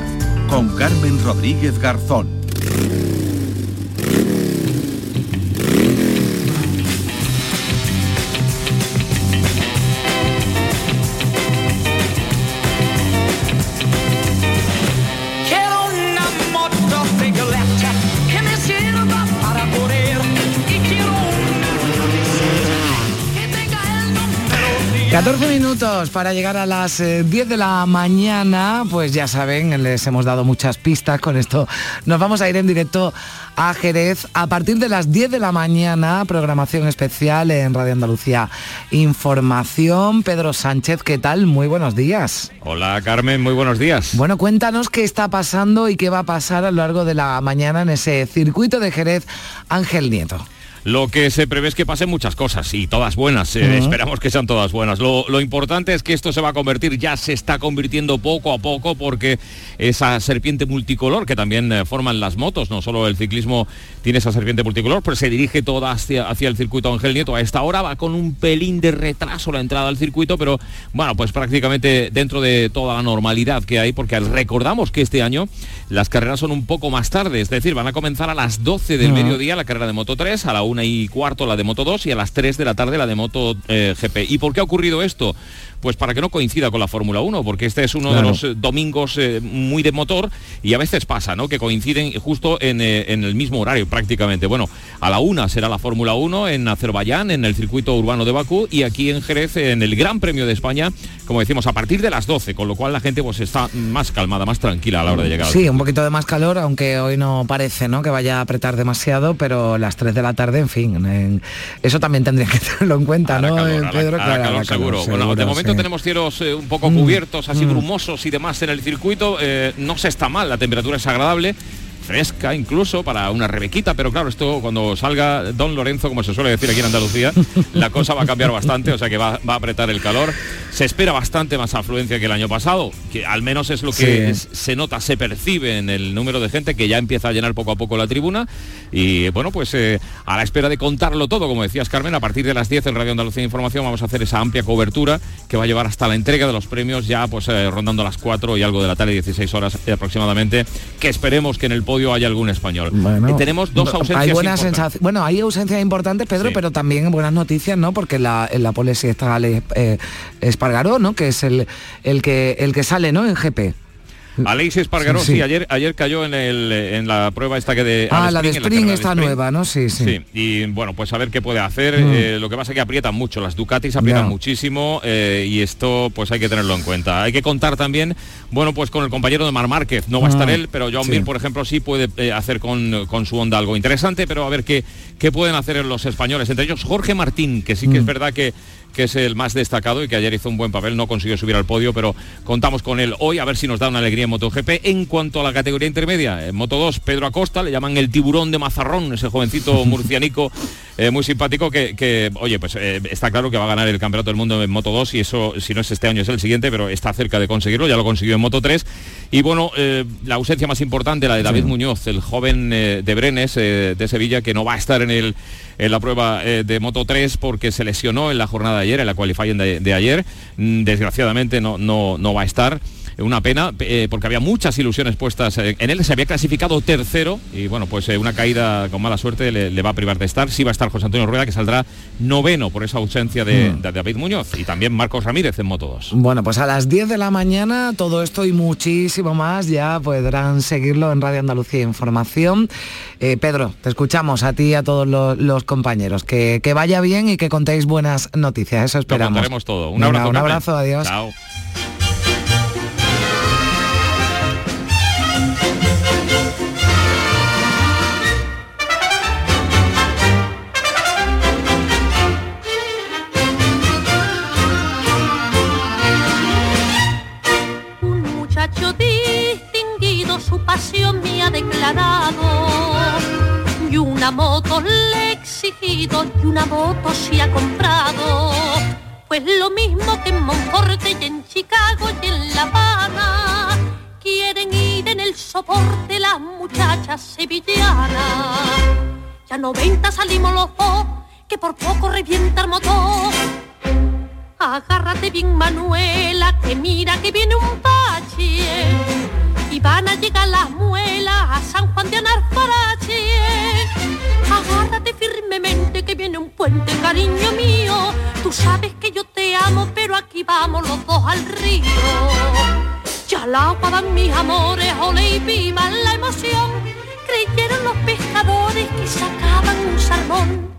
con Carmen Rodríguez Garzón. 14 minutos para llegar a las eh, 10 de la mañana, pues ya saben, les hemos dado muchas pistas con esto. Nos vamos a ir en directo a Jerez a partir de las 10 de la mañana, programación especial en Radio Andalucía Información. Pedro Sánchez, ¿qué tal? Muy buenos días. Hola Carmen, muy buenos días. Bueno, cuéntanos qué está pasando y qué va a pasar a lo largo de la mañana en ese circuito de Jerez Ángel Nieto. Lo que se prevé es que pasen muchas cosas y todas buenas. eh. Esperamos que sean todas buenas. Lo, lo importante es que esto se va a convertir, ya se está convirtiendo poco a poco porque esa serpiente multicolor que también eh, forman las motos, no solo el ciclismo tiene esa serpiente multicolor, pues se dirige toda hacia, hacia el circuito Ángel Nieto. A esta hora va con un pelín de retraso la entrada al circuito, pero bueno, pues prácticamente dentro de toda la normalidad que hay, porque recordamos que este año las carreras son un poco más tarde, es decir, van a comenzar a las 12 del Ah. mediodía la carrera de Moto 3, a la 1 y cuarto la de Moto 2 y a las 3 de la tarde la de Moto eh, GP. ¿Y por qué ha ocurrido esto? Pues para que no coincida con la Fórmula 1, porque este es uno de los eh, domingos eh, muy de motor y a veces pasa, ¿no? Que coinciden justo en, eh, en el mismo horario prácticamente. Bueno, a la 1 será la Fórmula 1 en Azerbaiyán, en el circuito urbano de Bakú y aquí en Jerez, en el Gran Premio de España, como decimos, a partir de las 12, con lo cual la gente pues está más calmada, más tranquila a la hora de llegar. Sí, un poquito de más calor, aunque hoy no parece ¿no? que vaya a apretar demasiado, pero las 3 de la tarde, en fin, en- eso también tendría que tenerlo en cuenta, ¿no, Pedro? Claro, calor seguro. Bueno, de seguro, momento tenemos cielos eh, un poco cubiertos, así mm. brumosos y demás en el circuito. eh, no se está mal, la temperatura es agradable fresca incluso para una rebequita, pero claro, esto cuando salga Don Lorenzo, como se suele decir aquí en Andalucía, la cosa va a cambiar bastante, o sea que va, va a apretar el calor. Se espera bastante más afluencia que el año pasado, que al menos es lo que Sí. es- se nota, se percibe en el número de gente que ya empieza a llenar poco a poco la tribuna. Y bueno, pues eh, a la espera de contarlo todo, como decías Carmen, a partir de las 10 en Radio Andalucía Información vamos a hacer esa amplia cobertura que va a llevar hasta la entrega de los premios ya pues eh, rondando las 4 y algo de la tarde, 16 horas aproximadamente, que esperemos que en el podio haya algún español. Bueno, Eh, tenemos dos ausencias Hay buenas importantes. sensaciones. Bueno, hay ausencias importantes, Pedro, Sí. pero también buenas noticias, ¿no? Porque la, en la pole sí está Ale eh, Espargaró, ¿no? Que es el, el que el que sale, ¿no? En GP. Aleix Espargaró, sí, Sí. ayer, ayer cayó en, el, en la prueba esta que de... ah, la de Spring de está nueva, ¿no? Sí, sí. Sí, y bueno, pues a ver qué puede hacer. Mm. Eh, lo que pasa es que aprietan mucho, las Ducatis aprietan muchísimo eh, y esto pues hay que tenerlo en cuenta. Hay que contar también, bueno, pues con el compañero de Mar Márquez. No va a estar Ah, él, pero Joan sí. Mir, por ejemplo, sí puede eh, hacer con, con su onda algo interesante, pero a ver qué, qué pueden hacer los españoles. Entre ellos Jorge Martín, que sí que es Mm. verdad que que es el más destacado y que ayer hizo un buen papel, no consiguió subir al podio, pero contamos con él hoy a ver si nos da una alegría en MotoGP. En cuanto a la categoría intermedia, en Moto 2, Pedro Acosta, le llaman el tiburón de Mazarrón, ese jovencito murcianico eh, muy simpático que, que, oye, pues eh, está claro que va a ganar el Campeonato del Mundo en Moto 2 y eso, si no es este año, es el siguiente, pero está cerca de conseguirlo, ya lo consiguió en Moto 3. Y bueno, eh, la ausencia más importante, la de David Muñoz, el joven de Brenes, de Sevilla, que no va a estar en, el, en la prueba de Moto 3 porque se lesionó en la jornada de ayer, en la qualifying de, de ayer. Mm, Desgraciadamente no, no, no va a estar. Una pena, eh, porque había muchas ilusiones puestas eh, en él. Se había clasificado tercero y bueno, pues eh, una caída con mala suerte le, le va a privar de estar. Sí va a estar José Antonio Rueda, que saldrá noveno por esa ausencia de, Mm. de David Muñoz. Y también Marcos Ramírez en Moto 2. Bueno, pues a las 10 de la mañana todo esto y muchísimo más ya podrán seguirlo en Radio Andalucía Información. Eh, Pedro, te escuchamos a ti y a todos los, los compañeros. Que, que vaya bien y que contéis buenas noticias. Eso Lo esperamos. contaremos todo. Un Venga, abrazo. un abrazo, adiós. Chao. Declarado y una moto le he exigido y una moto se ha comprado. Pues lo mismo que en Monforte y en Chicago y en La Habana quieren ir en el soporte las muchachas sevillanas. Ya 90 salimos los dos, que por poco revienta el motor. Agárrate bien, Manuela, que mira que viene un bache. Y van a llegar las muelas a San Juan de Anarfarache. Agárrate firmemente que viene un puente, cariño mío. Tú sabes que yo te amo, pero aquí vamos los dos al río. Ya al agua van mis amores, ole y viva la emoción. Creyeron los pescadores que sacaban un salmón.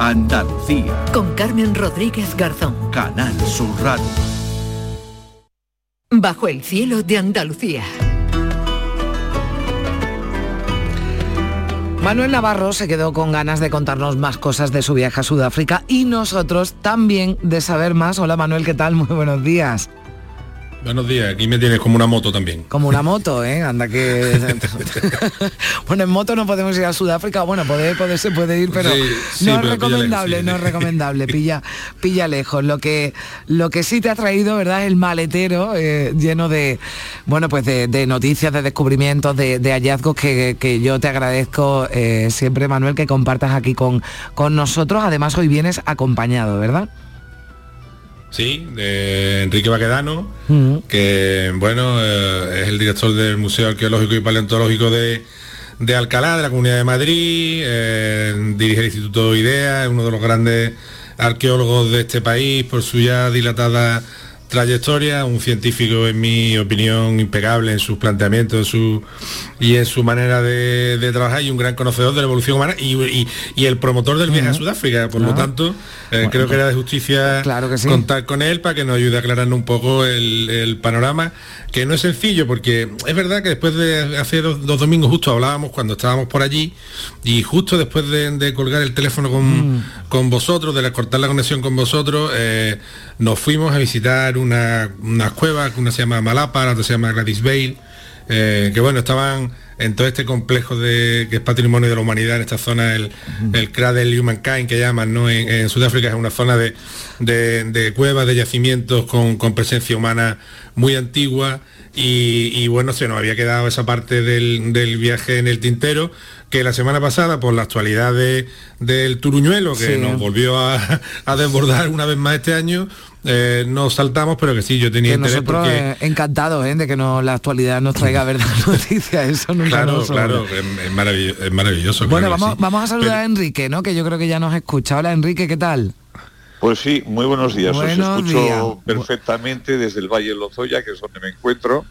Andalucía. Con Carmen Rodríguez Garzón. Canal Sur Radio. Bajo el cielo de Andalucía. Manuel Navarro se quedó con ganas de contarnos más cosas de su viaje a Sudáfrica y nosotros también de saber más. Hola Manuel, ¿qué tal? Muy buenos días. Buenos días, aquí me tienes como una moto también. Como una moto, ¿eh? Anda que... bueno, en moto no podemos ir a Sudáfrica. Bueno, poder, poder se puede ir, pero Sí, sí, no es pero recomendable, lejos, sí. no es recomendable. Pilla, pilla lejos. Lo que, lo que sí te ha traído, ¿verdad? Es el maletero eh, lleno de, bueno, pues de, de noticias, de descubrimientos, de, de hallazgos que, que yo te agradezco eh, siempre, Manuel, que compartas aquí con, con nosotros. Además, hoy vienes acompañado, ¿verdad? Sí, de Enrique Baquedano, Mm. que bueno, eh, es el director del Museo Arqueológico y Paleontológico de, de Alcalá, de la Comunidad de Madrid, eh, dirige el Instituto IDEA, es uno de los grandes arqueólogos de este país por su ya dilatada trayectoria, un científico en mi opinión impecable en sus planteamientos en su, y en su manera de, de trabajar y un gran conocedor de la evolución humana y, y- y el promotor del viaje a Sudáfrica. Por lo tanto, eh, creo que era de justicia Claro que sí. contar con él para que nos ayude a aclararnos un poco el, el panorama, que no es sencillo, porque es verdad que después de hace dos, dos domingos justo hablábamos cuando estábamos por allí y justo después de, de colgar el teléfono con, Mm. con vosotros, de la- cortar la conexión con vosotros, eh, nos fuimos a visitar una, unas cuevas, una se llama Malapa, la otra se llama Gladys Vale, eh, que bueno, estaban en todo este complejo de que es patrimonio de la humanidad en esta zona, el, el Cradle Humankind que llaman, ¿no? En, en Sudáfrica es una zona de, de- de cuevas, de yacimientos con, con presencia humana muy antigua y, y, bueno, se nos había quedado esa parte del, del viaje en el tintero que la semana pasada por la actualidad de- del Turuñuelo que Sí. nos volvió a, a desbordar una vez más este año eh, nos saltamos pero que sí yo tenía Que interés nosotros porque eh, encantados ¿eh? de que no, la actualidad nos traiga verdad noticias. Eso nunca Claro, nos claro, es, es maravilloso, es maravilloso. Bueno, claro vamos, sí. vamos a saludar a Enrique, ¿no? Que yo creo que ya nos escucha. Hola Enrique, ¿qué tal? Pues sí, muy buenos días. Buenos Os escucho días. perfectamente desde el Valle de Lozoya, que es donde me encuentro,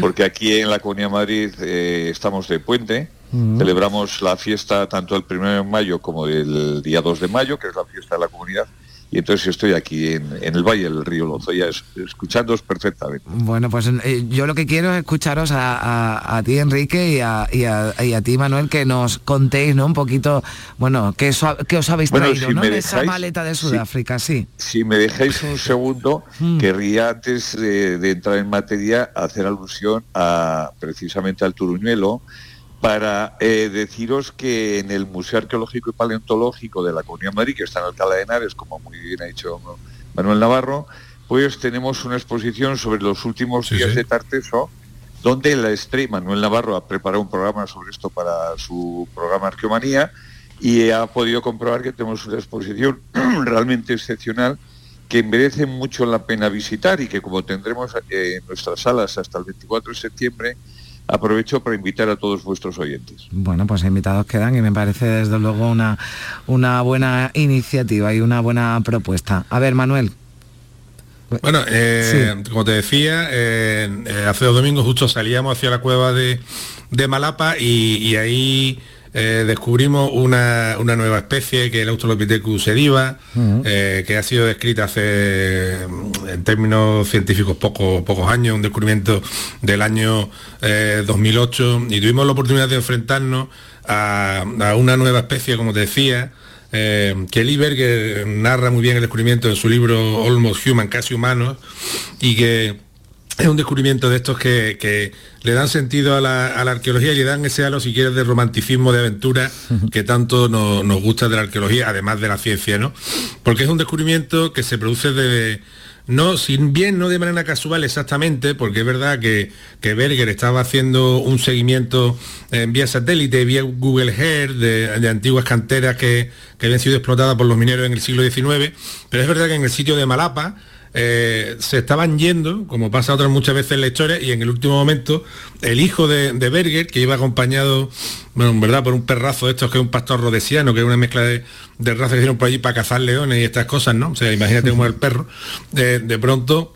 porque aquí en la Comunidad de Madrid eh, estamos de puente. Celebramos la fiesta tanto el 1 de mayo como el día 2 de mayo, que es la fiesta de la comunidad, y entonces estoy aquí en, en el Valle del Río Lozoya es- escuchándoos perfectamente. Bueno, pues eh, yo lo que quiero es escucharos a, a- a ti, Enrique, y a, y a- y a ti, Manuel, que nos contéis, ¿no? Un poquito, bueno, qué, ha- qué os habéis Bueno, traído, si ¿no? En esa dejáis- maleta de. Sudáfrica, sí. Si me dejáis un segundo, querría antes de, de entrar en materia hacer alusión a precisamente al Turuñuelo para eh, deciros que en el Museo Arqueológico y Paleontológico de la Comunidad de Madrid, que está en Alcalá de Henares, como muy bien ha dicho Manuel Navarro, pues tenemos una exposición sobre los últimos días de Tarteso, donde la estrella, Manuel Navarro ha preparado un programa sobre esto para su programa Arqueomanía y ha podido comprobar que tenemos una exposición realmente excepcional que merece mucho la pena visitar y que como tendremos eh, en nuestras salas hasta el 24 de septiembre, aprovecho para invitar a todos vuestros oyentes. Bueno, pues invitados quedan y me parece desde luego una, una buena iniciativa y una buena propuesta. A ver, Manuel. Bueno, eh, como te decía, eh, eh, hace dos domingos justo salíamos hacia la cueva de, de Malapa y, y ahí eh, descubrimos una, una nueva especie que es el Australopithecus sediva, eh, que ha sido descrita hace, mm, en términos científicos, poco- pocos años, un descubrimiento del año eh, 2008, y tuvimos la oportunidad de enfrentarnos a, a una nueva especie, como te decía, eh, que Lee Berger narra muy bien el descubrimiento en su libro Almost Human, casi humanos, y que es un descubrimiento de estos que, que le dan sentido a la, a la arqueología y le dan ese halo, si quieres, de romanticismo, de aventura, que tanto no- nos gusta de la arqueología, además de la ciencia, ¿no? Porque es un descubrimiento que se produce de, no, sin bien, no de manera casual exactamente, porque es verdad que, que Berger estaba haciendo un seguimiento en vía satélite, vía Google Earth, de, de antiguas canteras que, que habían sido explotadas por los mineros en el siglo XIX, pero es verdad que en el sitio de Malapa, eh, se estaban yendo, como pasa otras muchas veces en la historia, y en el último momento el hijo de, Berger, que iba acompañado, bueno, en verdad, por un perrazo de estos que es un pastor rodesiano, que es una mezcla de, de razas que hicieron por allí para cazar leones y estas cosas, ¿no? O sea, imagínate cómo el perro. De, pronto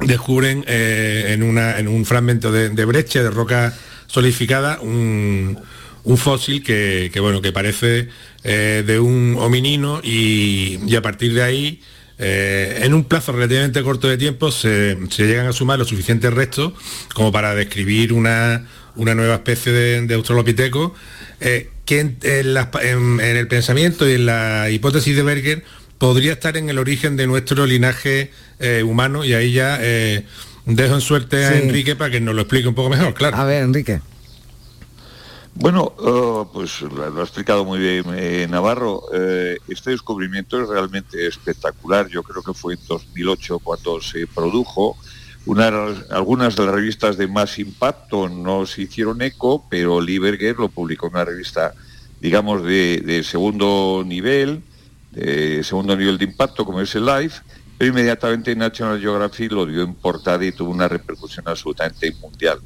descubren eh, en, una, en un fragmento de, brecha, de roca solidificada, un, un fósil que, que, bueno, que parece eh, de un hominino y, y a partir de ahí eh, en un plazo relativamente corto de tiempo se, se llegan a sumar los suficientes restos como para describir una, una nueva especie de, de australopiteco eh, que en, en las- en- en el pensamiento y en la hipótesis de Berger podría estar en el origen de nuestro linaje eh, humano y ahí ya dejo en suerte a Sí. Enrique para que nos lo explique un poco mejor, claro. A ver, Enrique. Bueno, eh, pues lo, ha explicado muy bien eh, Navarro. Eh, este descubrimiento es realmente espectacular. Yo creo que fue en 2008 cuando se produjo. Una, algunas de las revistas de más impacto no se hicieron eco, pero Lee Berger lo publicó en una revista, digamos, de, de segundo nivel, de segundo nivel de impacto, como es el Life, pero inmediatamente National Geographic lo dio en portada y tuvo una repercusión absolutamente mundial.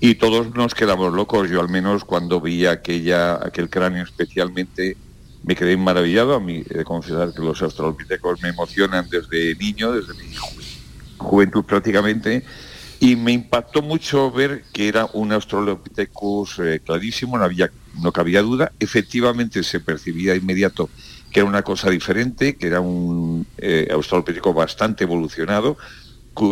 Y todos nos quedamos locos, yo al menos cuando vi aquella, aquel cráneo especialmente, me quedé maravillado. A mí de confesar que los australopithecus me emocionan desde niño, desde mi ju- juventud prácticamente, y me impactó mucho ver que era un Australopithecus eh, clarísimo, no, había, no cabía duda. Efectivamente se percibía inmediato que era una cosa diferente, que era un eh, bastante evolucionado,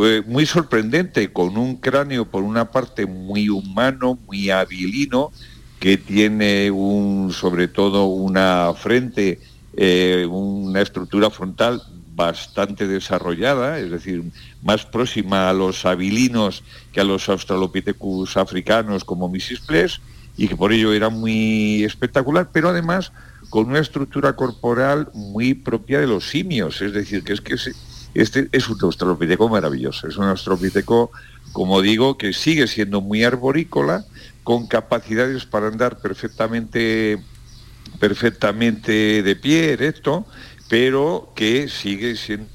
eh, muy sorprendente, con un cráneo por una parte muy humano, muy habilino, que tiene un, sobre todo una frente, eh, una estructura frontal bastante desarrollada, es decir, más próxima a los habilinos que a los Australopithecus africanos como Misisplés, y que por ello era muy espectacular, pero además con una estructura corporal muy propia de los simios, es decir, que es que este es un australopiteco maravilloso, es un australopiteco, como digo, que sigue siendo muy arborícola, con capacidades para andar perfectamente, perfectamente de pie, erecto, pero que sigue siendo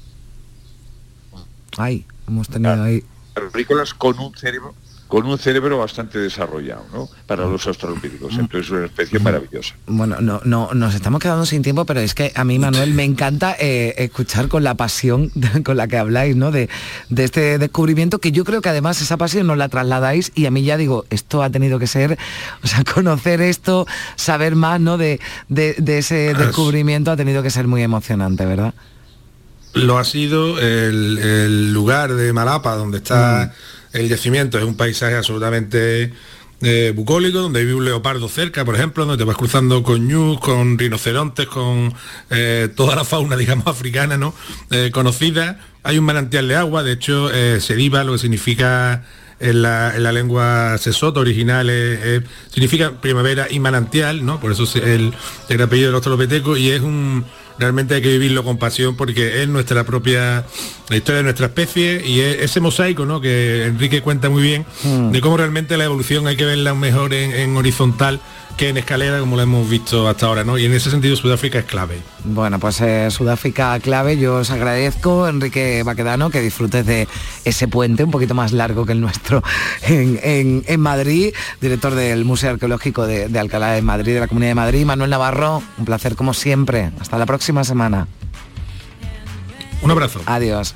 Ay, hemos tenido ahí. arborícolas con un cerebro con un cerebro bastante desarrollado, ¿no? Para los australopithecus. Mm. Entonces es una especie maravillosa. Bueno, no, no, nos estamos quedando sin tiempo, pero es que a mí, Manuel, me encanta eh, escuchar con la pasión con la que habláis, ¿no? De, de este descubrimiento, que yo creo que además esa pasión nos la trasladáis y a mí ya digo, esto ha tenido que ser, o sea, conocer esto, saber más, ¿no? De, de- de ese descubrimiento ha tenido que ser muy emocionante, ¿verdad? Lo ha sido el, el lugar de Malapa, donde está el yacimiento, es un paisaje absolutamente eh, bucólico, donde vive un leopardo cerca, por ejemplo, donde te vas cruzando con ñus, con rinocerontes, con eh, toda la fauna, digamos, africana, ¿no? Eh, conocida. Hay un manantial de agua, de hecho, Sediba, lo que significa en la, en la lengua sesoto original significa primavera y manantial, ¿no? Por eso es el, el apellido del australopeteco y es un realmente hay que vivirlo con pasión porque es nuestra propia la historia de nuestra especie y es ese mosaico, ¿no? Que Enrique cuenta muy bien de cómo realmente la evolución hay que verla mejor en, en horizontal que en escalera como lo hemos visto hasta ahora, ¿no? Y en ese sentido Sudáfrica es clave. Bueno, pues eh, Sudáfrica clave, yo os agradezco, Enrique Baquedano, que disfrutes de ese puente un poquito más largo que el nuestro en, en- en Madrid, director del Museo Arqueológico de, de Alcalá de Madrid, de la Comunidad de Madrid, Manuel Navarro, un placer como siempre. Hasta la próxima semana. Un abrazo. Adiós.